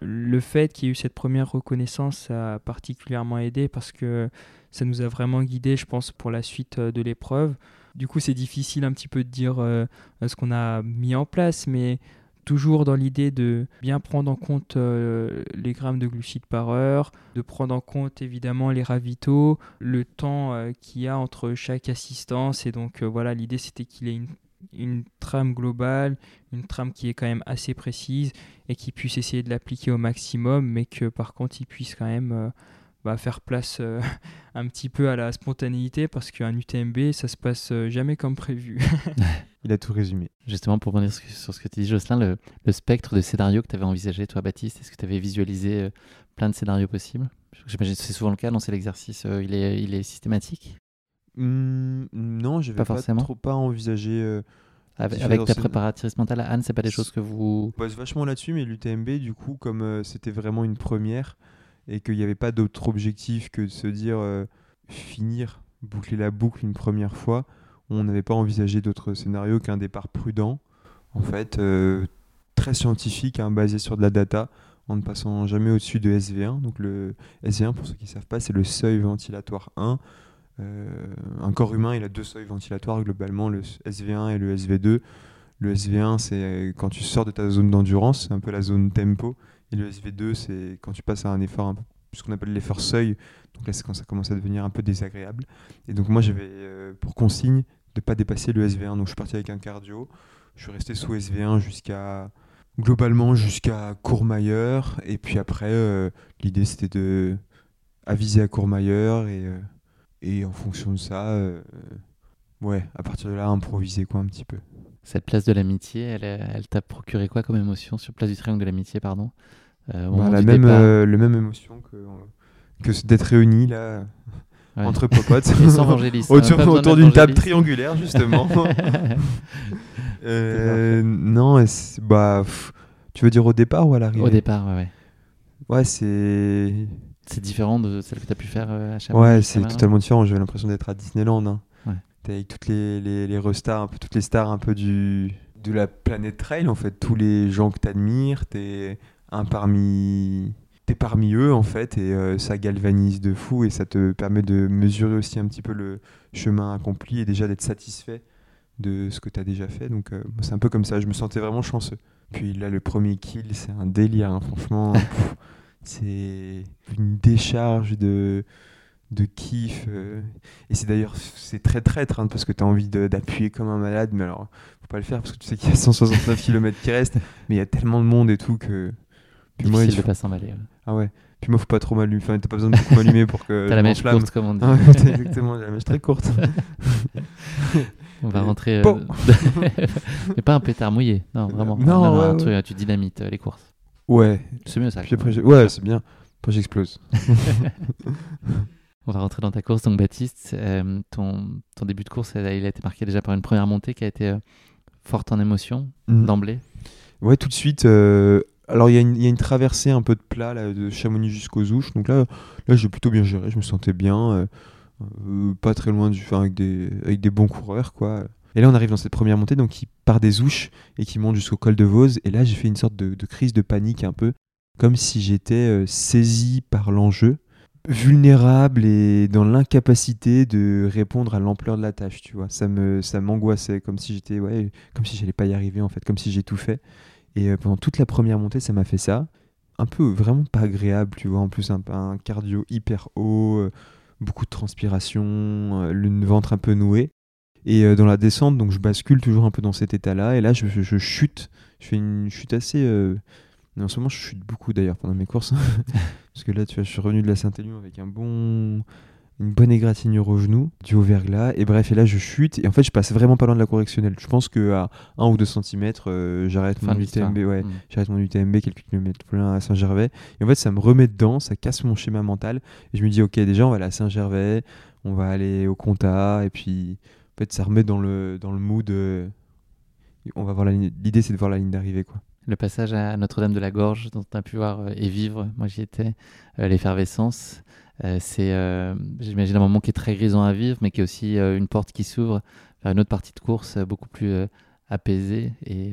le fait qu'il y ait eu cette première reconnaissance ça a particulièrement aidé parce que ça nous a vraiment guidé, je pense, pour la suite de l'épreuve. Du coup, c'est difficile un petit peu de dire euh, ce qu'on a mis en place, mais toujours dans l'idée de bien prendre en compte euh, les grammes de glucides par heure, de prendre en compte évidemment les ravitaux, le temps euh, qu'il y a entre chaque assistance. Et donc voilà, l'idée c'était qu'il ait une, une trame globale, une trame qui est quand même assez précise et qui puisse essayer de l'appliquer au maximum, mais que par contre il puisse quand même bah, faire place euh, [LAUGHS] un petit peu à la spontanéité parce qu'un UTMB ça se passe euh, jamais comme prévu. [LAUGHS] Il a tout résumé. Justement, pour revenir sur ce que tu dis, Jocelyn, le, le spectre de scénarios que tu avais envisagé, toi, Baptiste, est-ce que tu avais visualisé euh, plein de scénarios possibles? J'imagine que c'est souvent le cas, non C'est l'exercice, euh, il, est, il est systématique? Hmm, non, je vais Pas pas, forcément. trop pas euh, Avec, ta préparatrice mentale, Anne, c'est pas des choses que vous. On bosse vachement là-dessus, mais l'UTMB, du coup, comme euh, c'était vraiment une première et qu'il n'y avait pas d'autre objectif que de se dire euh, finir, boucler la boucle une première fois, on n'avait pas envisagé d'autres scénarios qu'un départ prudent, en fait, euh, très scientifique, hein, basé sur de la data, en ne passant jamais au-dessus de SV1. Donc le SV1, pour ceux qui ne savent pas, c'est le seuil ventilatoire 1. Euh, un corps humain, il a deux seuils ventilatoires globalement, le SV1 et le SV2. Le SV1, c'est quand tu sors de ta zone d'endurance, c'est un peu la zone tempo. Et le SV2, c'est quand tu passes à un effort, ce qu'on appelle l'effort seuil. Donc là, c'est quand ça commence à devenir un peu désagréable. Et donc moi, j'avais euh, pour consigne de ne pas dépasser le SV1. Donc je suis parti avec un cardio. Je suis resté sous SV1 jusqu'à globalement jusqu'à Courmayeur. Et puis après, euh, l'idée c'était de aviser à Courmayeur et, euh, et en fonction de ça, ouais, à partir de là, improviser quoi un petit peu. Cette place de l'amitié, elle, euh, elle t'a procuré quoi comme émotion sur place du triangle de l'amitié, pardon? Euh, Bah, la, même, euh, le même émotion que, que c- d'être réunis là Ouais. entre popotes sans [LAUGHS] hein, autour, autour d'une table triangulaire justement. [LAUGHS] Euh, non, bah, pff, tu veux dire au départ ou à l'arrivée? Au départ, ouais, ouais. Ouais, c'est C'est différent de celle que tu as pu faire euh, à Chamonix. ouais, c'est totalement différent. J'avais l'impression d'être à Disneyland. Hein. Ouais. T'es avec toutes les, les, les restars, un peu toutes les stars un peu du de la planète trail en fait, tous les gens que t'admires, t'es un parmi t'es parmi eux en fait et euh, ça galvanise de fou et ça te permet de mesurer aussi un petit peu le chemin accompli et déjà d'être satisfait de ce que tu as déjà fait. Donc euh, c'est un peu comme ça, je me sentais vraiment chanceux. Puis là le premier kill, c'est un délire hein, franchement. [LAUGHS] C'est une décharge de de kiff euh. et c'est d'ailleurs c'est très traître hein, parce que tu as envie de- d'appuyer comme un malade mais alors faut pas le faire parce que tu sais qu'il y a [LAUGHS] 169 km qui restent mais il y a tellement de monde et tout que Puis moi, il faut- pas s'emballer. ouais. Ah ouais. Puis moi, faut pas trop m'allumer. Enfin, t'as pas besoin de beaucoup m'allumer pour que. [LAUGHS] T'as la mèche courte, comme on dit. Ah ouais, exactement, j'ai la mèche très courte. [LAUGHS] On va Et rentrer. euh. Mais pas un pétard mouillé. Non, vraiment. Non, ouais, truc, ouais. tu dynamites euh, les courses. Ouais. C'est mieux ça. Puis après, ouais, c'est bien. Après, j'explose. On va rentrer dans ta course. Donc, Baptiste, euh, ton, ton début de course, il a été marqué déjà par une première montée qui a été euh, forte en émotion Mm. d'emblée. Ouais, tout de suite. euh, Alors, il y, a une- il y a une traversée un peu de plat là, de Chamonix jusqu'aux Ouches. Donc là, là j'ai plutôt bien géré. Je me sentais bien. pas très loin du. Enfin, avec des, avec des bons coureurs, quoi. Et là, on arrive dans cette première montée donc qui part des Ouches et qui monte jusqu'au col de Vose. Et là, j'ai fait une sorte de, de crise de panique un peu. Comme si j'étais saisi par l'enjeu, vulnérable et dans l'incapacité de répondre à l'ampleur de la tâche, tu vois. Ça me ça m'angoissait comme si j'étais ouais, comme si j'allais pas y arriver en fait, comme si j'ai tout fait. Et euh, pendant toute la première montée, ça m'a fait ça. Un peu vraiment pas agréable, tu vois. En plus, un, un cardio hyper haut, euh, beaucoup de transpiration, euh, le ventre un peu noué. Et dans la descente, donc je bascule toujours un peu dans cet état-là. Et là, je, je- je chute. Je fais une chute assez. En ce moment, je chute beaucoup d'ailleurs pendant mes courses. [LAUGHS] Parce que là, tu vois, je suis revenu de la Saint-Élion avec un bon. Une bonne égratignure au genou, du haut verglas. Et bref, et là, je chute. Et en fait, je passe vraiment pas loin de la correctionnelle. Je pense qu'à 1 ou 2 cm, j'arrête Fin mon de l'histoire. UTMB. Ouais, j'arrête mon UTMB quelques kilomètres plus loin à Saint-Gervais. Et en fait, ça me remet dedans, ça casse mon schéma mental. Et je me dis, ok, déjà, on va aller à Saint-Gervais, on va aller au Comtat. Et puis, en fait, ça remet dans le, dans le mood. euh, on va voir la ligne- L'idée, c'est de voir la ligne d'arrivée, quoi. Le passage à Notre-Dame de la Gorge, dont tu as pu voir euh, et vivre, moi j'y étais, euh, l'effervescence, euh, c'est, j'imagine, un moment qui est très grisant à vivre, mais qui est aussi une porte qui s'ouvre vers une autre partie de course beaucoup plus apaisée et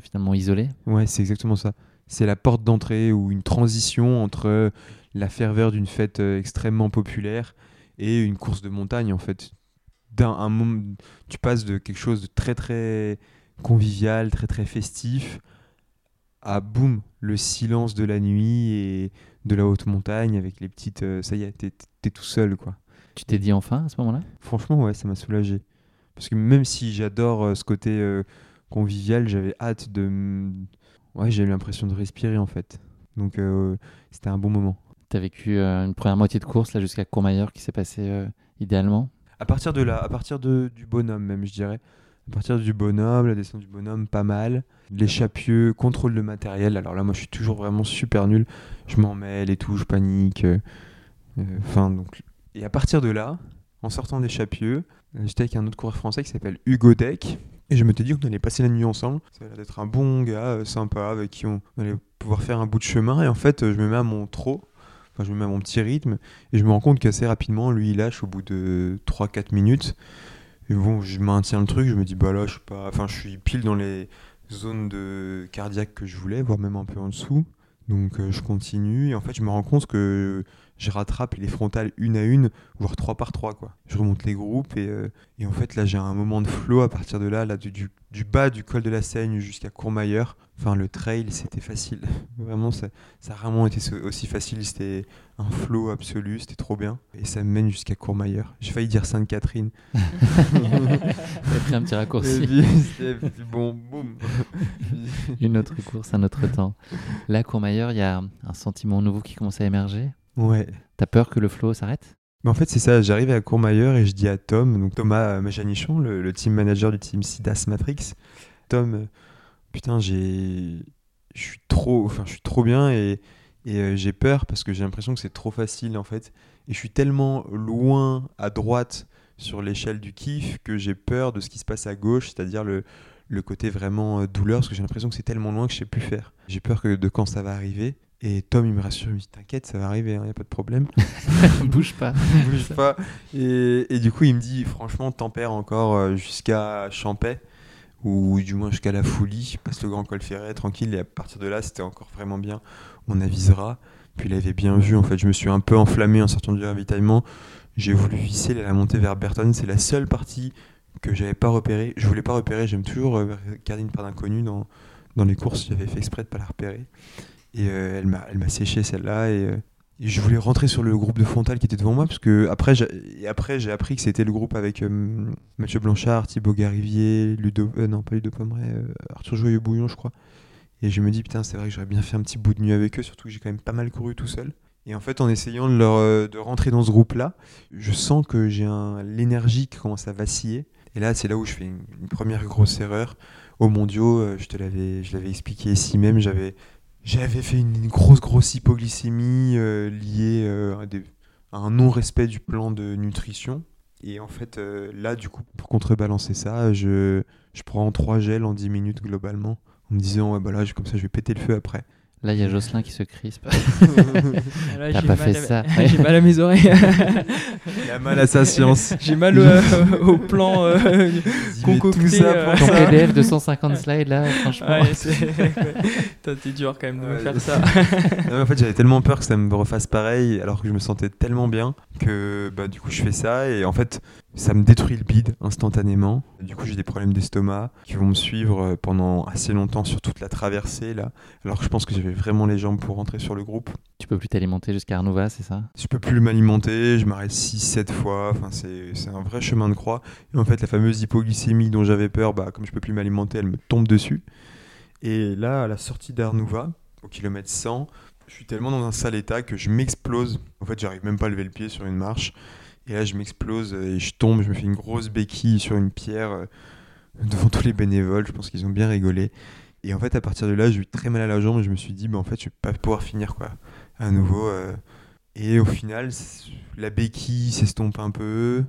finalement isolée. Ouais, c'est exactement ça. C'est la porte d'entrée ou une transition entre la ferveur d'une fête extrêmement populaire et une course de montagne en fait. D'un un tu passes de quelque chose de très très convivial, très très festif à boum, le silence de la nuit et de la haute montagne avec les petites euh, ça y est, t'es t'es tout seul quoi. Tu t'es dit enfin à ce moment-là? Franchement, ouais, ça m'a soulagé. Parce que même si j'adore euh, ce côté euh, convivial, j'avais hâte de. Ouais, j'ai eu l'impression de respirer en fait. Donc c'était un bon moment. Tu as vécu une première moitié de course là jusqu'à Courmayeur qui s'est passé euh, idéalement? À partir de là, à partir de, du bonhomme même, je dirais. À partir du bonhomme, la descente du bonhomme, pas mal. L'échappieux, contrôle de matériel. Alors là, moi, je suis toujours vraiment super nul. Je m'en mêle et tout, je panique. euh, euh, Enfin. Et à partir de là, en sortant d'échappieux, euh, j'étais avec un autre coureur français qui s'appelle Hugo Deck. Et je m'étais dit qu'on allait passer la nuit ensemble. Ça a l'air d'être un bon gars, sympa, avec qui on allait pouvoir faire un bout de chemin. Et en fait, je me mets à mon trot. Enfin, je me mets à mon petit rythme. Et je me rends compte qu'assez rapidement, lui, il lâche au bout de 3-4 minutes. Et bon, je maintiens le truc. Je me dis, bah là, je suis pas. Enfin, je suis pile dans les zones de cardiaque que je voulais, voire même un peu en dessous. Donc, euh, je continue. Et en fait, je me rends compte que je rattrape les frontales une à une, voire trois par trois, quoi. Je remonte les groupes et, euh, et en fait, là, j'ai un moment de flow à partir de là, là du, bas du col de la Seigne jusqu'à Courmayeur. Enfin, le trail, c'était facile. [LAUGHS] Vraiment, ça, ça a rarement été aussi facile. C'était un flow absolu, c'était trop bien. Et ça me mène jusqu'à Courmayeur. J'ai failli dire Sainte-Catherine. [LAUGHS] As pris un petit Et raccourci. puis bon, boum. [LAUGHS] une autre course, un autre temps. Là, Courmayeur, il y a un sentiment nouveau qui commence à émerger? Ouais. T'as peur que le flow s'arrête? Mais en fait, c'est ça. J'arrive à Courmayeur et je dis à Tom, donc Thomas euh, Majanichon, le, le team manager du team Sidas Matrix, Tom, euh, putain, j'ai, je suis trop, enfin, je suis trop bien et, et euh, j'ai peur parce que j'ai l'impression que c'est trop facile en fait. Et je suis tellement loin à droite sur l'échelle du kiff que j'ai peur de ce qui se passe à gauche, c'est-à-dire le, le côté vraiment douleur, parce que j'ai l'impression que c'est tellement loin que je sais plus faire. J'ai peur que de quand ça va arriver. Et Tom, il me rassure, il me dit T'inquiète, ça va arriver, il n'y a pas de problème. [LAUGHS] Bouge pas. [LAUGHS] bouge pas. Et, et du coup, il me dit franchement, tempère encore euh, jusqu'à Champais, ou du moins jusqu'à la Foulie, passe le Grand Col Ferret, tranquille. Et à partir de là, c'était encore vraiment bien. On avisera. Puis il avait bien vu, en fait, je me suis un peu enflammé en sortant du ravitaillement. J'ai voulu visser la montée vers Berton. C'est la seule partie que j'avais pas repérée. Je voulais pas repérer. J'aime toujours euh, garder une part d'inconnu dans, dans les courses. J'avais fait exprès de pas la repérer. Et euh, elle m'a séché celle-là. Et, euh, et je voulais rentrer sur le groupe de Fontal qui était devant moi parce que après j'ai et après j'ai appris que c'était le groupe avec euh, Mathieu Blanchard, Thibaut Garivier, Ludo euh, non pas Pomeray, Arthur Joyeux Bouillon je crois. Et je me dis, putain, c'est vrai que j'aurais bien fait un petit bout de nuit avec eux, surtout que j'ai quand même pas mal couru tout seul. Et en fait, en essayant de, rentrer dans ce groupe-là, je sens que j'ai un- l'énergie qui commence à vaciller. Et là, c'est là où je fais une, première grosse erreur. Au mondiaux, je te l'avais, je l'avais expliqué ici même, j'avais, j'avais fait une, grosse, grosse hypoglycémie euh, liée euh, à, un non-respect du plan de nutrition. Et en fait, euh, là, du coup, pour contrebalancer ça, je, prends trois gels en 10 minutes globalement, en me disant, ouais, bah là, comme ça, je vais péter le feu après. Là, il y a Jocelyn qui se crispe. [LAUGHS] Ah, T'as j'ai pas mal fait à- ça. [LAUGHS] J'ai mal à mes oreilles. [LAUGHS] Il a mal à sa science. j'ai mal euh, au plan euh, concocté. tout ça euh, pour Ton ça. PDF de 150 slides, là, franchement. Ouais, t'es dur quand même de me faire ça. Non, en fait, j'avais tellement peur que ça me refasse pareil, alors que je me sentais tellement bien que bah, du coup, je fais ça et en fait, ça me détruit le bide instantanément. Du coup, j'ai des problèmes d'estomac qui vont me suivre euh, pendant assez longtemps sur toute la traversée là, alors que je pense que j'avais vraiment les jambes pour rentrer sur le groupe. Tu peux plus t'alimenter jusqu'à Arnova, c'est ça? Je peux plus m'alimenter, je m'arrête 6-7 fois, enfin, c'est c'est un vrai chemin de croix. Et en fait, la fameuse hypoglycémie dont j'avais peur, bah, comme je peux plus m'alimenter, elle me tombe dessus. Et là, à la sortie d'Arnouva, au kilomètre 100, je suis tellement dans un sale état que je m'explose. En fait, j'arrive même pas à lever le pied sur une marche. Et là, je m'explose et je tombe, je me fais une grosse béquille sur une pierre euh, devant tous les bénévoles. Je pense qu'ils ont bien rigolé. Et en fait, à partir de là, j'ai eu très mal à la jambe je me suis dit, bah, en fait, je vais pas pouvoir finir quoi. À nouveau. euh, Et au final, la béquille s'estompe un peu.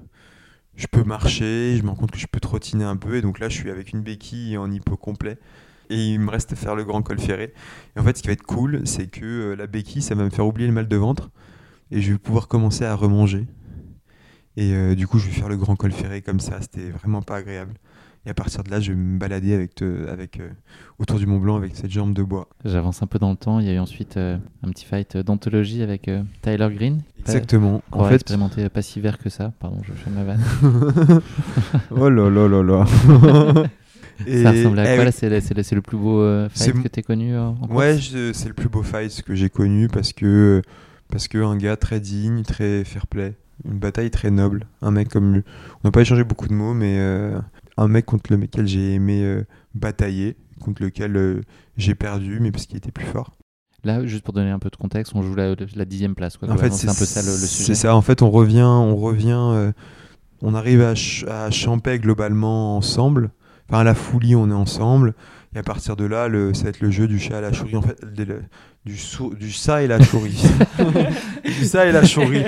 Je peux marcher, je me rends compte que je peux trottiner un peu. Et donc là, je suis avec une béquille en hypo complet. Et il me reste à faire le grand col ferré. Et en fait, ce qui va être cool, c'est que euh, la béquille, ça va me faire oublier le mal de ventre. Et je vais pouvoir commencer à remanger. Et euh, du coup, je vais faire le grand col ferré comme ça. C'était vraiment pas agréable. Et à partir de là, je vais me balader avec, te- avec, euh, autour du Mont Blanc avec cette jambe de bois. J'avance un peu dans le temps. Il y a eu ensuite euh, un petit fight d'anthologie avec Tyler Green. Exactement. On En fait, expérimenter pas si vert que ça. Pardon, je fais ma vanne. [LAUGHS] oh là là là là. [LAUGHS] Et- ça ressemble à eh quoi C'est le, plus beau euh, fight que tu connu euh, en Ouais, c'est le plus beau fight que j'ai connu parce que parce que un gars très digne, très fair play, une bataille très noble, un mec comme lui. On n'a pas échangé beaucoup de mots, mais euh, un mec contre lequel j'ai aimé euh, batailler, contre lequel euh, j'ai perdu, mais parce qu'il était plus fort. Là, juste pour donner un peu de contexte, on joue la, la dixième place. Quoi, En fait, c'est un peu ça le, le sujet. C'est ça. En fait, on revient, on revient, on arrive à, Ch- à Champais globalement ensemble. Enfin, à la Foulie, on est ensemble. Et à partir de là, le, ça va être le jeu du chat à la souris. En fait, le- du, sou- du ça et la souris. [LAUGHS] du ça et la souris.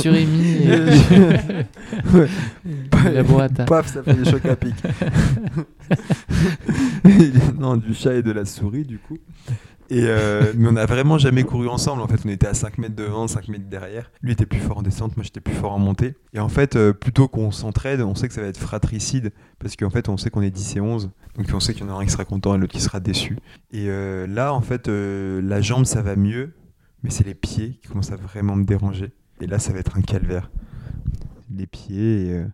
Surimi et [LAUGHS] Ouais. la burrata. Paf, ça fait des chocs à pic. [LAUGHS] non, du chat et de la souris, du coup. Et euh, mais on n'a vraiment jamais couru ensemble. En fait, on était à 5 mètres devant, 5 mètres derrière. Lui était plus fort en descente, moi j'étais plus fort en montée. Et en fait, euh, plutôt qu'on s'entraide, on sait que ça va être fratricide. Parce qu'en fait, on sait qu'on est 10 et 11. Donc on sait qu'il y en a un qui sera content et l'autre qui sera déçu. Et euh, là, en fait, la jambe, ça va mieux. Mais c'est les pieds qui commencent à vraiment me déranger. Et là, ça va être un calvaire. Les pieds.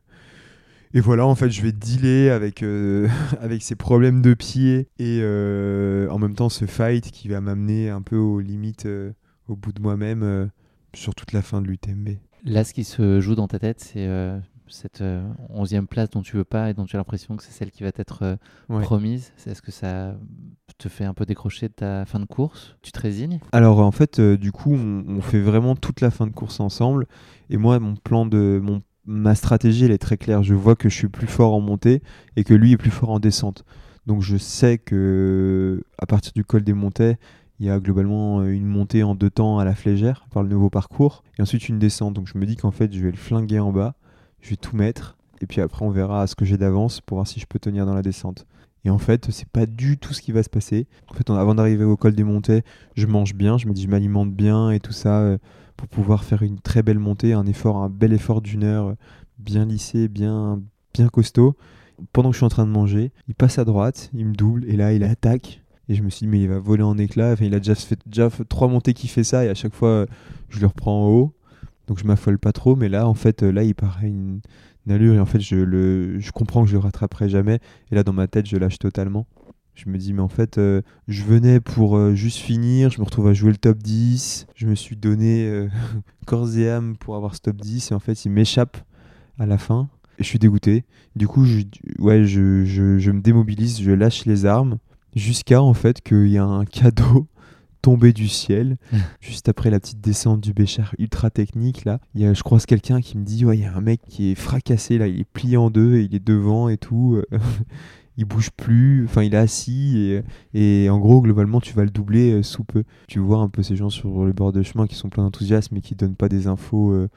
Et voilà, en fait, je vais dealer avec, euh, [LAUGHS] avec ces problèmes de pied et euh, en même temps ce fight qui va m'amener un peu aux limites, euh, au bout de moi-même, sur toute la fin de l'UTMB. Là, ce qui se joue dans ta tête, c'est cette onzième place dont tu veux pas et dont tu as l'impression que c'est celle qui va t'être Ouais. promise. Est-ce que ça te fait un peu décrocher de ta fin de course? Tu te résignes? Alors en fait, du coup, on, on fait vraiment toute la fin de course ensemble. Et moi, mon plan de mon ma stratégie, elle est très claire. Je vois que je suis plus fort en montée et que lui est plus fort en descente. Donc je sais que à partir du col des montées, il y a globalement euh, une montée en deux temps à la flégère par le nouveau parcours et ensuite une descente. Donc je me dis qu'en fait, je vais le flinguer en bas, je vais tout mettre et puis après on verra ce que j'ai d'avance pour voir si je peux tenir dans la descente. Et en fait, c'est pas du tout ce qui va se passer. En fait, avant d'arriver au col des montées, je mange bien, je me dis je m'alimente bien et tout ça euh, pour pouvoir faire une très belle montée, un effort, un bel effort d'une heure, bien lissé, bien, bien costaud. Pendant que je suis en train de manger, il passe à droite, il me double et là il attaque. Et je me suis dit mais il va voler en éclats. Enfin, il a déjà fait, déjà trois montées qui fait ça et à chaque fois je le reprends en haut. Donc je m'affole pas trop, mais là en fait là il paraît une, une allure et en fait je le, je comprends que je le rattraperai jamais. Et là dans ma tête je lâche totalement. Je me dis, mais en fait, euh, je venais pour euh, juste finir, je me retrouve à jouer le top 10, je me suis donné euh, [LAUGHS] corps et âme pour avoir ce top 10, et en fait, il m'échappe à la fin, je suis dégoûté. Du coup, je, ouais, je me démobilise, je lâche les armes, Jusqu'à en fait qu'il y a un cadeau tombé du ciel, [LAUGHS] juste après la petite descente du Béchar ultra technique là. Il y a, je croise quelqu'un qui me dit ouais il y a un mec qui est fracassé là, il est plié en deux, et il est devant et tout. [LAUGHS] il bouge plus, enfin il est assis et, et, en gros globalement tu vas le doubler euh, sous peu. Tu vois un peu ces gens sur le bord de chemin qui sont pleins d'enthousiasme mais qui donnent pas des infos euh,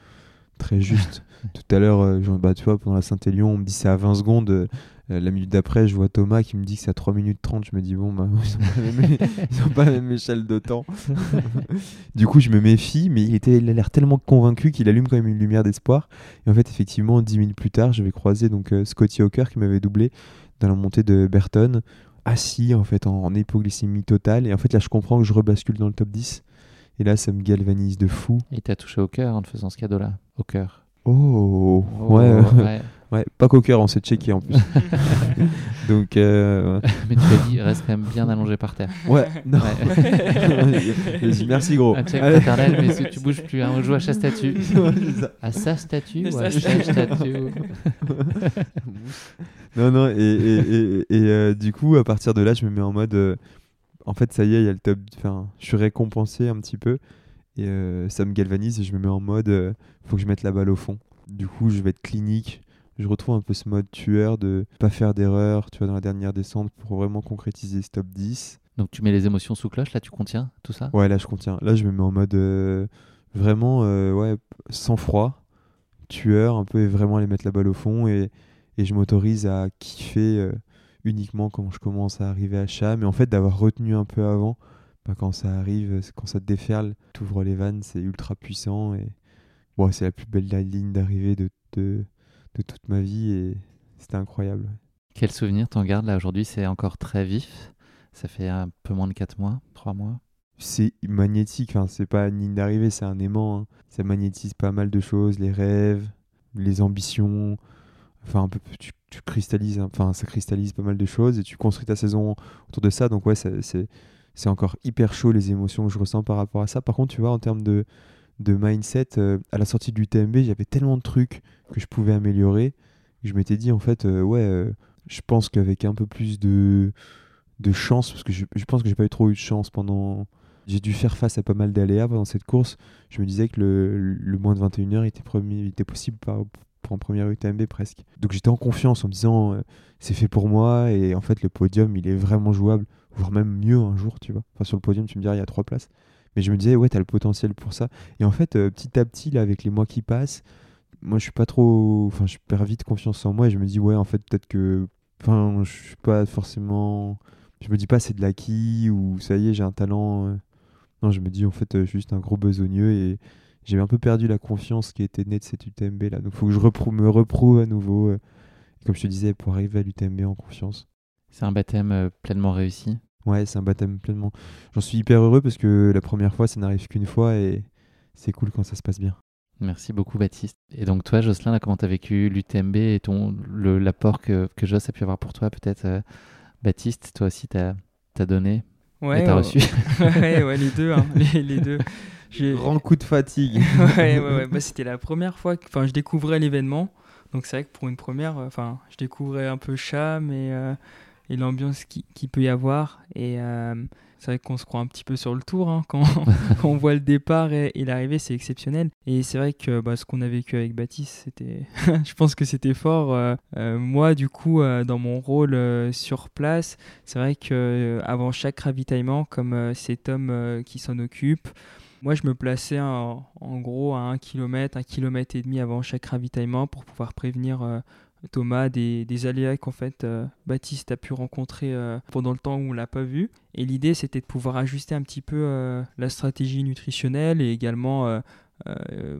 très [LAUGHS] justes. Tout à l'heure, euh, bah, tu vois, pendant la Saint-Élion, on me dit c'est à 20 secondes. La minute d'après, je vois Thomas qui me dit que c'est à 3 minutes 30. Je me dis, bon, bah, [LAUGHS] ils n'ont pas, la même échelle de temps. [LAUGHS] du coup, je me méfie, mais il, était, il a l'air tellement convaincu qu'il allume quand même une lumière d'espoir. Et en fait, effectivement, 10 minutes plus tard, je vais croiser donc, Scotty Hawker qui m'avait doublé dans la montée de Burton, assis en fait en, hypoglycémie totale. Et en fait là je comprends que je rebascule dans le top 10. Et là ça me galvanise de fou. Et t'as touché au cœur en te faisant ce cadeau-là. Au cœur. Oh, oh ouais. ouais. [LAUGHS] Ouais, pas qu'au cœur, on s'est checké en plus. [LAUGHS] [LAUGHS] Donc. Euh, Mais tu as dit, reste quand même bien allongé par terre. Ouais, non. [LAUGHS] Merci gros. Un check paternel, mais si tu bouges plus, hein, on joue à sa statue. à sa statue ou à sa statue Non, non, et, et, et, euh, du coup, à partir de là, je me mets en mode. Euh, en fait, ça y est, il y a le top. Enfin, je suis récompensé un petit peu. Et ça me galvanise et je me mets en mode. faut que je mette la balle au fond. Du coup, je vais être clinique je retrouve un peu ce mode tueur de pas faire d'erreur, tu vois, dans la dernière descente pour vraiment concrétiser ce top 10. Donc tu mets les émotions sous cloche, là tu contiens tout ça? Ouais, là je contiens. Là je me mets en mode euh, vraiment euh, ouais, sans froid, tueur, un peu et vraiment aller mettre la balle au fond et, et je m'autorise à kiffer euh, uniquement quand je commence à arriver à chat, mais en fait d'avoir retenu un peu avant. Bah, quand ça arrive, quand ça te déferle, t'ouvres les vannes, c'est ultra puissant et bon, c'est la plus belle ligne d'arrivée de, de, de toute ma vie et c'était incroyable. Quel souvenir t'en gardes là aujourd'hui? C'est encore très vif. Ça fait un peu moins de 4 mois, 3 mois. C'est magnétique, enfin, c'est pas une ligne d'arrivée, c'est un aimant. Hein. Ça magnétise pas mal de choses, les rêves, les ambitions. Enfin, un peu, tu, cristallises, hein. enfin, ça cristallise pas mal de choses et tu construis ta saison autour de ça. Donc, ouais, c'est, c'est encore hyper chaud les émotions que je ressens par rapport à ça. Par contre, tu vois, en termes de, de mindset, euh, à la sortie du TMB, j'avais tellement de trucs que je pouvais améliorer. Je m'étais dit, en fait, euh, ouais, euh, je pense qu'avec un peu plus de, de chance, parce que je, pense que j'ai pas eu trop eu de chance pendant. J'ai dû faire face à pas mal d'aléas pendant cette course. Je me disais que le, le moins de 21 heures était, premier, était possible pour un premier UTMB presque. Donc j'étais en confiance en me disant c'est fait pour moi et en fait le podium il est vraiment jouable, voire même mieux un jour, tu vois. Enfin sur le podium tu me diras il y a trois places. Mais je me disais, ouais, t'as le potentiel pour ça. Et en fait, euh, petit à petit, avec les mois qui passent, moi, je suis pas trop. Enfin, je perds vite confiance en moi et je me dis, ouais, en fait, peut-être que. Enfin, je suis pas forcément. Je me dis pas, c'est de l'acquis ou ça y est, j'ai un talent. Euh. Non, je me dis, en fait, euh, juste un gros besogneux et j'ai un peu perdu la confiance qui était née de cette UTMB là. Donc, faut que je me reprouve à nouveau. comme je te disais, pour arriver à l'UTMB en confiance. C'est un baptême pleinement réussi Ouais, c'est un baptême pleinement. J'en suis hyper heureux parce que la première fois, ça n'arrive qu'une fois et c'est cool quand ça se passe bien. Merci beaucoup, Baptiste. Et donc, toi, Jocelyn, comment tu as vécu l'UTMB et ton, l'apport que, que Joss a pu avoir pour toi, peut-être euh, Baptiste, toi aussi, tu as, donné Ouais, et t'as reçu [LAUGHS] ouais, ouais, les deux. Hein, les, les, deux. [LAUGHS] Grand coup de fatigue. [LAUGHS] ouais, ouais, ouais. Bah, c'était la première fois que je découvrais l'événement. Donc, c'est vrai que pour une première, enfin, je découvrais un peu Cham et. Euh, et l'ambiance qui, qui, peut y avoir. Et euh, c'est vrai qu'on se croit un petit peu sur le tour hein, quand, quand, [LAUGHS] [LAUGHS] on voit le départ et, l'arrivée, c'est exceptionnel. Et c'est vrai que bah, ce qu'on a vécu avec Baptiste, c'était, [LAUGHS] je pense que c'était fort. Euh, euh, moi, du coup, dans mon rôle sur place, c'est vrai que avant chaque ravitaillement, comme cet homme qui s'en occupe, moi, je me plaçais en, en, gros à un kilomètre, un kilomètre et demi avant chaque ravitaillement pour pouvoir prévenir Thomas des, des aléas qu'en fait euh, Baptiste a pu rencontrer euh, pendant le temps où on l'a pas vu. Et l'idée c'était de pouvoir ajuster un petit peu euh, la stratégie nutritionnelle et également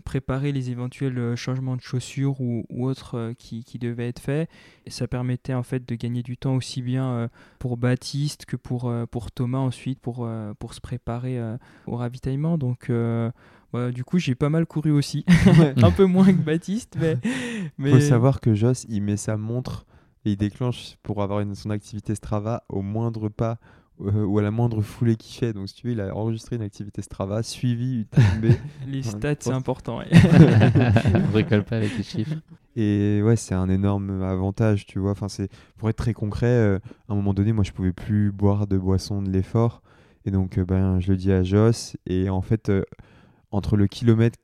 préparer les éventuels changements de chaussures ou, autres qui, qui, devaient être faits. Et ça permettait en fait de gagner du temps aussi bien pour Baptiste que pour, pour Thomas ensuite pour, pour se préparer au ravitaillement. Donc du coup, j'ai pas mal couru aussi. [LAUGHS] un peu moins que Baptiste, mais. [LAUGHS] Il faut savoir que Joss, il met sa montre et il déclenche pour avoir une, son activité Strava au moindre pas euh, ou à la moindre foulée qu'il fait. Donc, si tu veux, il a enregistré une activité Strava, suivi UTMB. [LAUGHS] les stats, c'est important. On bricole pas avec les chiffres. Et ouais, c'est un énorme avantage, tu vois. Enfin, c'est pour être très concret. euh, à un moment donné, moi, je pouvais plus boire de boisson de l'effort, et donc euh, ben, je le dis à Joss. Et en fait, euh, entre le kilomètre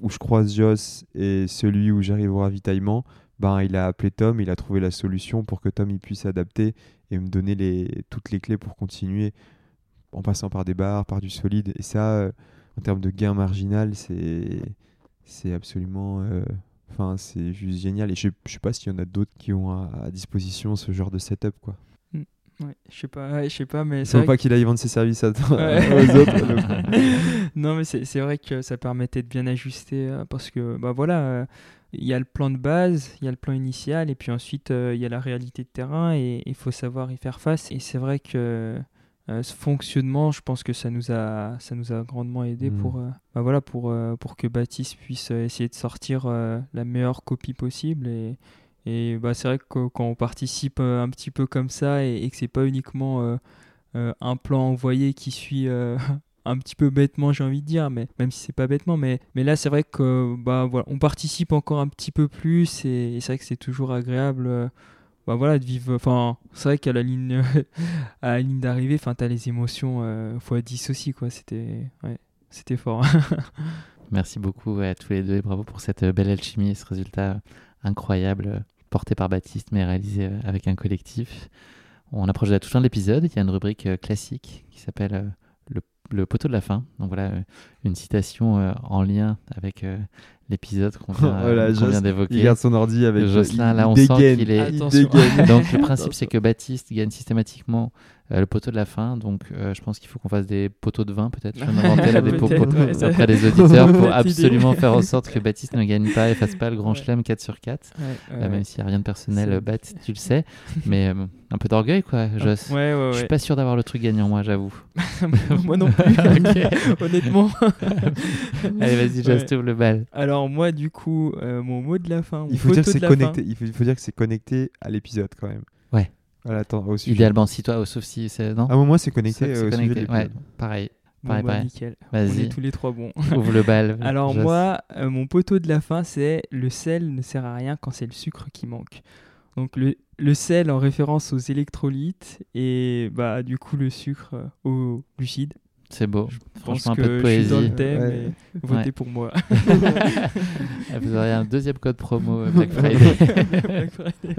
où je croise Joss et celui où j'arrive au ravitaillement, ben il a appelé Tom, il a trouvé la solution pour que Tom il puisse s'adapter et me donner les, toutes les clés pour continuer en passant par des bars, par du solide. Et ça, euh, en termes de gain marginal, c'est absolument. euh, Enfin, c'est juste génial. Et je, je sais pas s'il y en a d'autres qui ont à, à disposition ce genre de setup, quoi. Ouais, je sais pas, ouais, je sais pas, mais faut pas qu'il aille vendre ses services à [LAUGHS] Ouais. aux autres. [LAUGHS] non, mais c'est vrai que ça permettait de bien ajuster euh, parce que, bah voilà, euh, il y a le plan de base, il y a le plan initial, et puis ensuite euh, il y a la réalité de terrain et il faut savoir y faire face. Et c'est vrai que ce fonctionnement, je pense que ça nous a, ça nous a grandement aidé Mm. pour, bah voilà, pour, pour que Baptiste puisse essayer de sortir la meilleure copie possible. Et, et bah, c'est vrai que quand on participe euh, un petit peu comme ça et, et que c'est pas uniquement euh, euh, un plan envoyé qui suit [LAUGHS] un petit peu bêtement, j'ai envie de dire, mais même si c'est pas bêtement, mais, mais là c'est vrai que bah voilà, on participe encore un petit peu plus et, c'est vrai que c'est toujours agréable. bah voilà de vivre enfin c'est vrai qu'à la ligne [LAUGHS] ligne d'arrivée enfin t'as les émotions euh, fois 10 aussi quoi c'était fort [LAUGHS] Merci beaucoup à tous les deux et bravo pour cette belle alchimie ce résultat incroyable porté par Baptiste mais réalisé euh, avec un collectif. On approche de la toute fin de l'épisode. Il y a une rubrique euh, classique qui s'appelle euh, le, le poteau de la fin. Donc voilà, une citation en lien avec l'épisode qu'on vient, [LAUGHS] d'évoquer. Il garde son ordi avec Jocelyn, là, on dégaine, sent qu'il est- il. Donc le principe [LAUGHS] c'est que Baptiste gagne systématiquement euh, le poteau de la fin. Donc euh, je pense qu'il faut qu'on fasse des poteaux de vin peut-être. Je viens d'inventer là des poteaux ouais, ça- auprès des [LAUGHS] auditeurs pour absolument faire en sorte que Baptiste ne gagne pas et fasse pas le grand Ouais. chelem 4 sur 4. Ouais, Euh, même s'il n'y a rien de personnel, Baptiste, tu le sais. Mais euh, un peu d'orgueil quoi, Joss. ouais ouais Je suis ouais pas sûr d'avoir le truc gagnant moi, j'avoue. [LAUGHS] moi non plus [LAUGHS] Ok. honnêtement Allez vas-y Joss, t'ouvres le bal. alors moi du coup euh, mon mot de la fin faut dire que c'est connecté. il faut dire que c'est connecté à l'épisode quand même. Ouais. Voilà, sujet. Idéalement si toi, oh, sauf si c'est non. À un moment, c'est connecté C'est- euh, c'est connecté. Ouais, l'épisode. pareil. Bon, Pareil, bah, pareil. nickel on est tous les trois bons ouvre le bal. [LAUGHS] Alors moi, euh, mon poteau de la fin, c'est le sel ne sert à rien quand c'est le sucre qui manque. Donc le, le sel en référence aux électrolytes et bah du coup le sucre euh, aux glucides. C'est beau. Je pense Franchement, un peu de je suis dans poésie. le thème Ouais. et votez Ouais. pour moi. [LAUGHS] Ah, Vous aurez un deuxième code promo euh, Black Friday. [LAUGHS] Black Friday.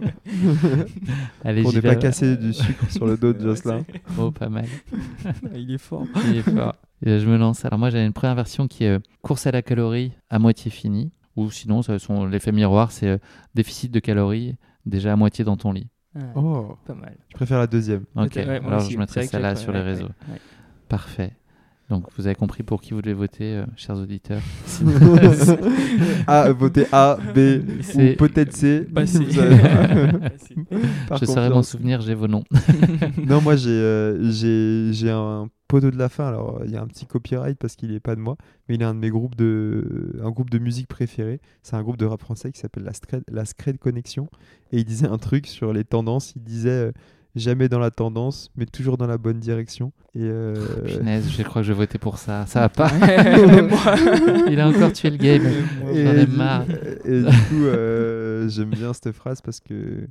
Allez, Pour ne vais. pas casser du sucre sur le dos de Jocelyn. Oh, pas mal. [LAUGHS] Il est fort. Il est fort. Et je me lance. Alors moi, j'ai une première version qui est euh, course à la calorie à moitié finie. Ou sinon, ça, l'effet miroir, c'est euh, déficit de calories déjà à moitié dans ton lit. Ouais, Oh, Pas mal. je préfère la deuxième. Ok, ouais, alors aussi. je mettrai celle-là j'ai- sur les ouais, réseaux. Parfait. Donc vous avez compris pour qui vous devez voter, euh, chers auditeurs. [LAUGHS] A, votez A, B, ou peut-être C. Pas C. Vous avez- [LAUGHS] [LAUGHS] Par je saurais m'en souvenir, j'ai vos noms. Non, moi j'ai euh, j'ai j'ai un poteau de la fin. Alors il y a un petit copyright parce qu'il est pas de moi, mais il est un de mes groupes de un groupe de musique préféré. C'est un groupe de rap français qui s'appelle la Scred, la Scred Connection et il disait un truc sur les tendances. Il disait euh, jamais dans la tendance, mais toujours dans la bonne direction. Et euh, Punaise, je crois que je vais voter pour ça. Ça va pas. [LAUGHS] Il a encore tué le game. et, J'en ai du- marre. et du coup, euh, j'aime bien cette phrase parce que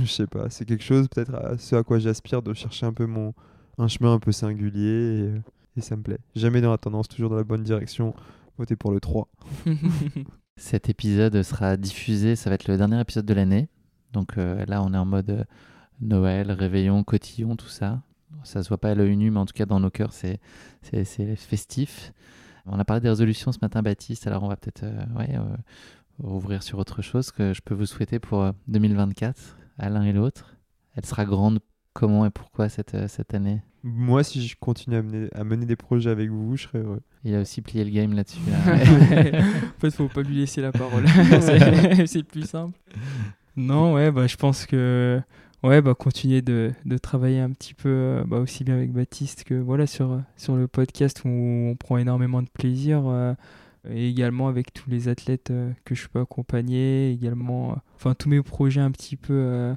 je sais pas, c'est quelque chose peut-être à ce à quoi j'aspire de chercher un peu mon un chemin un peu singulier et, et ça me plaît. Jamais dans la tendance, toujours dans la bonne direction. Votez pour le 3. [LAUGHS] Cet épisode sera diffusé, ça va être le dernier épisode de l'année. Donc euh, là, on est en mode euh, Noël, réveillon, cotillon, tout ça. Ça se voit pas à l'œil nu, mais en tout cas, dans nos cœurs, c'est, festif. On a parlé des résolutions ce matin, Baptiste. Alors, on va peut-être euh, ouais, euh, ouvrir sur autre chose que je peux vous souhaiter pour euh, 2024, à l'un et l'autre. Elle sera grande comment et pourquoi cette, euh, cette année? Moi, si je continue à mener, à mener des projets avec vous, je serais heureux. Il a aussi plié le game là-dessus. là. [LAUGHS] en fait, faut pas lui laisser la parole. [LAUGHS] c'est c'est plus simple. Non, ouais, bah, je pense que ouais, bah, continuer de, de travailler un petit peu euh, bah, aussi bien avec Baptiste que voilà sur, sur le podcast où on prend énormément de plaisir. euh, Et également avec tous les athlètes euh, que je peux accompagner, également, enfin tous mes projets un petit peu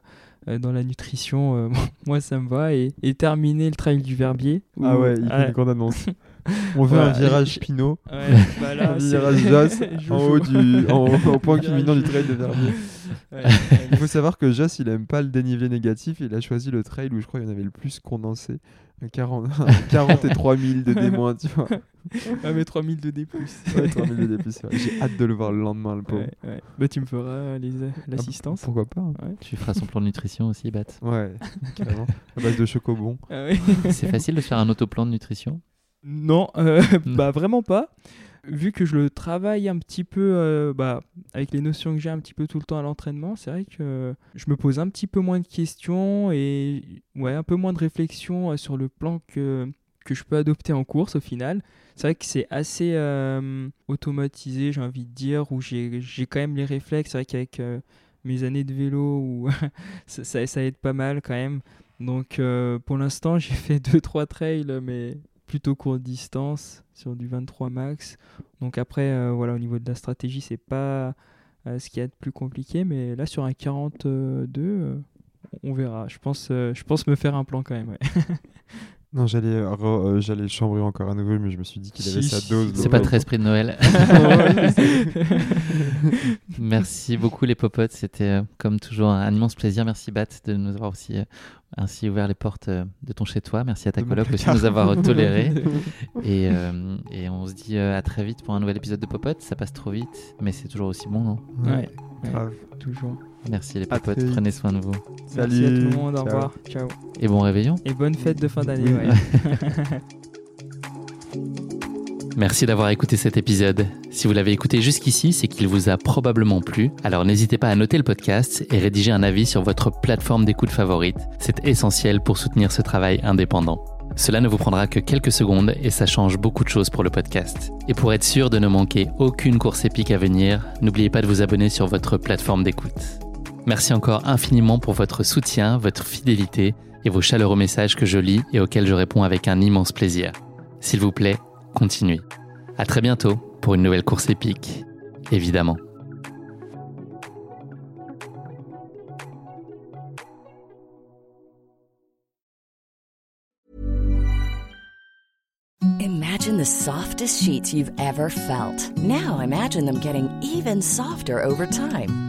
dans la nutrition, [LAUGHS] moi ça me va. Et, et terminer le trail du Verbier. Ah ouais, il fait Ouais, une grande annonce. [LAUGHS] On veut un virage [LAUGHS] Pinot, ouais, bah un virage Joss je en haut du, en, au point culminant du trail de Verbier. [LAUGHS] Ouais, [LAUGHS] Il faut savoir que Joss, il aime pas le dénivelé négatif. Il a choisi le trail où je crois qu'il y en avait le plus condensé. Un 40, [LAUGHS] un 43 000 de D-, tu vois. Ah, mais 3000 de D+. Ouais, 3 000 de D+, c'est vrai. J'ai hâte de le voir le lendemain, le pauvre. Ouais, ouais. Bah, tu me feras les- l'assistance. Pourquoi pas hein. Tu feras son plan de nutrition aussi, Bat. Ouais, carrément. À base de chocobon. Ah ouais. C'est facile de se faire un autoplan de nutrition? Non, euh, bah vraiment pas. Vu que je le travaille un petit peu euh, bah, avec les notions que j'ai un petit peu tout le temps à l'entraînement, c'est vrai que je me pose un petit peu moins de questions et ouais, un peu moins de réflexion euh, sur le plan que, que je peux adopter en course au final. C'est vrai que c'est assez euh, automatisé, j'ai envie de dire, où j'ai quand même les réflexes. C'est vrai qu'avec mes années de vélo, [LAUGHS] ça, ça, aide pas mal quand même. Donc pour l'instant, j'ai fait 2-3 trails, mais plutôt courte distance sur du 23 max. Donc après, euh, voilà, au niveau de la stratégie, c'est pas euh, ce qu'il y a de plus compliqué, mais là sur un 42, euh, on verra. Je pense, je pense me faire un plan quand même. [LAUGHS] Non, j'allais euh, re- euh, j'allais le chambrer encore à nouveau, mais je me suis dit qu'il avait Si, sa dose. C'est pas très esprit de Noël. [LAUGHS] [LAUGHS] Merci beaucoup les popotes, c'était euh, comme toujours un immense plaisir. Merci Bat de nous avoir aussi euh, ainsi ouvert les portes euh, de ton chez toi. Merci à ta coloc aussi de nous avoir tolérés. [LAUGHS] Et, euh, et on se dit euh, à très vite pour un nouvel épisode de Popote. Ça passe trop vite, mais c'est toujours aussi bon, non Ouais, grave. toujours. Merci les vite. prenez soin de vous. Merci à tout le Salut, monde, au ciao. revoir, ciao. Et bon réveillon. Et bonne fête de fin d'année. Oui. ouais. [LAUGHS] Merci d'avoir écouté cet épisode. Si vous l'avez écouté jusqu'ici, c'est qu'il vous a probablement plu. Alors n'hésitez pas à noter le podcast et rédiger un avis sur votre plateforme d'écoute favorite. C'est essentiel pour soutenir ce travail indépendant. Cela ne vous prendra que quelques secondes et ça change beaucoup de choses pour le podcast. Et pour être sûr de ne manquer aucune course épique à venir, n'oubliez pas de vous abonner sur votre plateforme d'écoute. Merci encore infiniment pour votre soutien, votre fidélité et vos chaleureux messages que je lis et auxquels je réponds avec un immense plaisir. S'il vous plaît, continuez. À très bientôt pour une nouvelle course épique, évidemment. Imagine the softest sheets you've ever felt. Now imagine them getting even softer over time.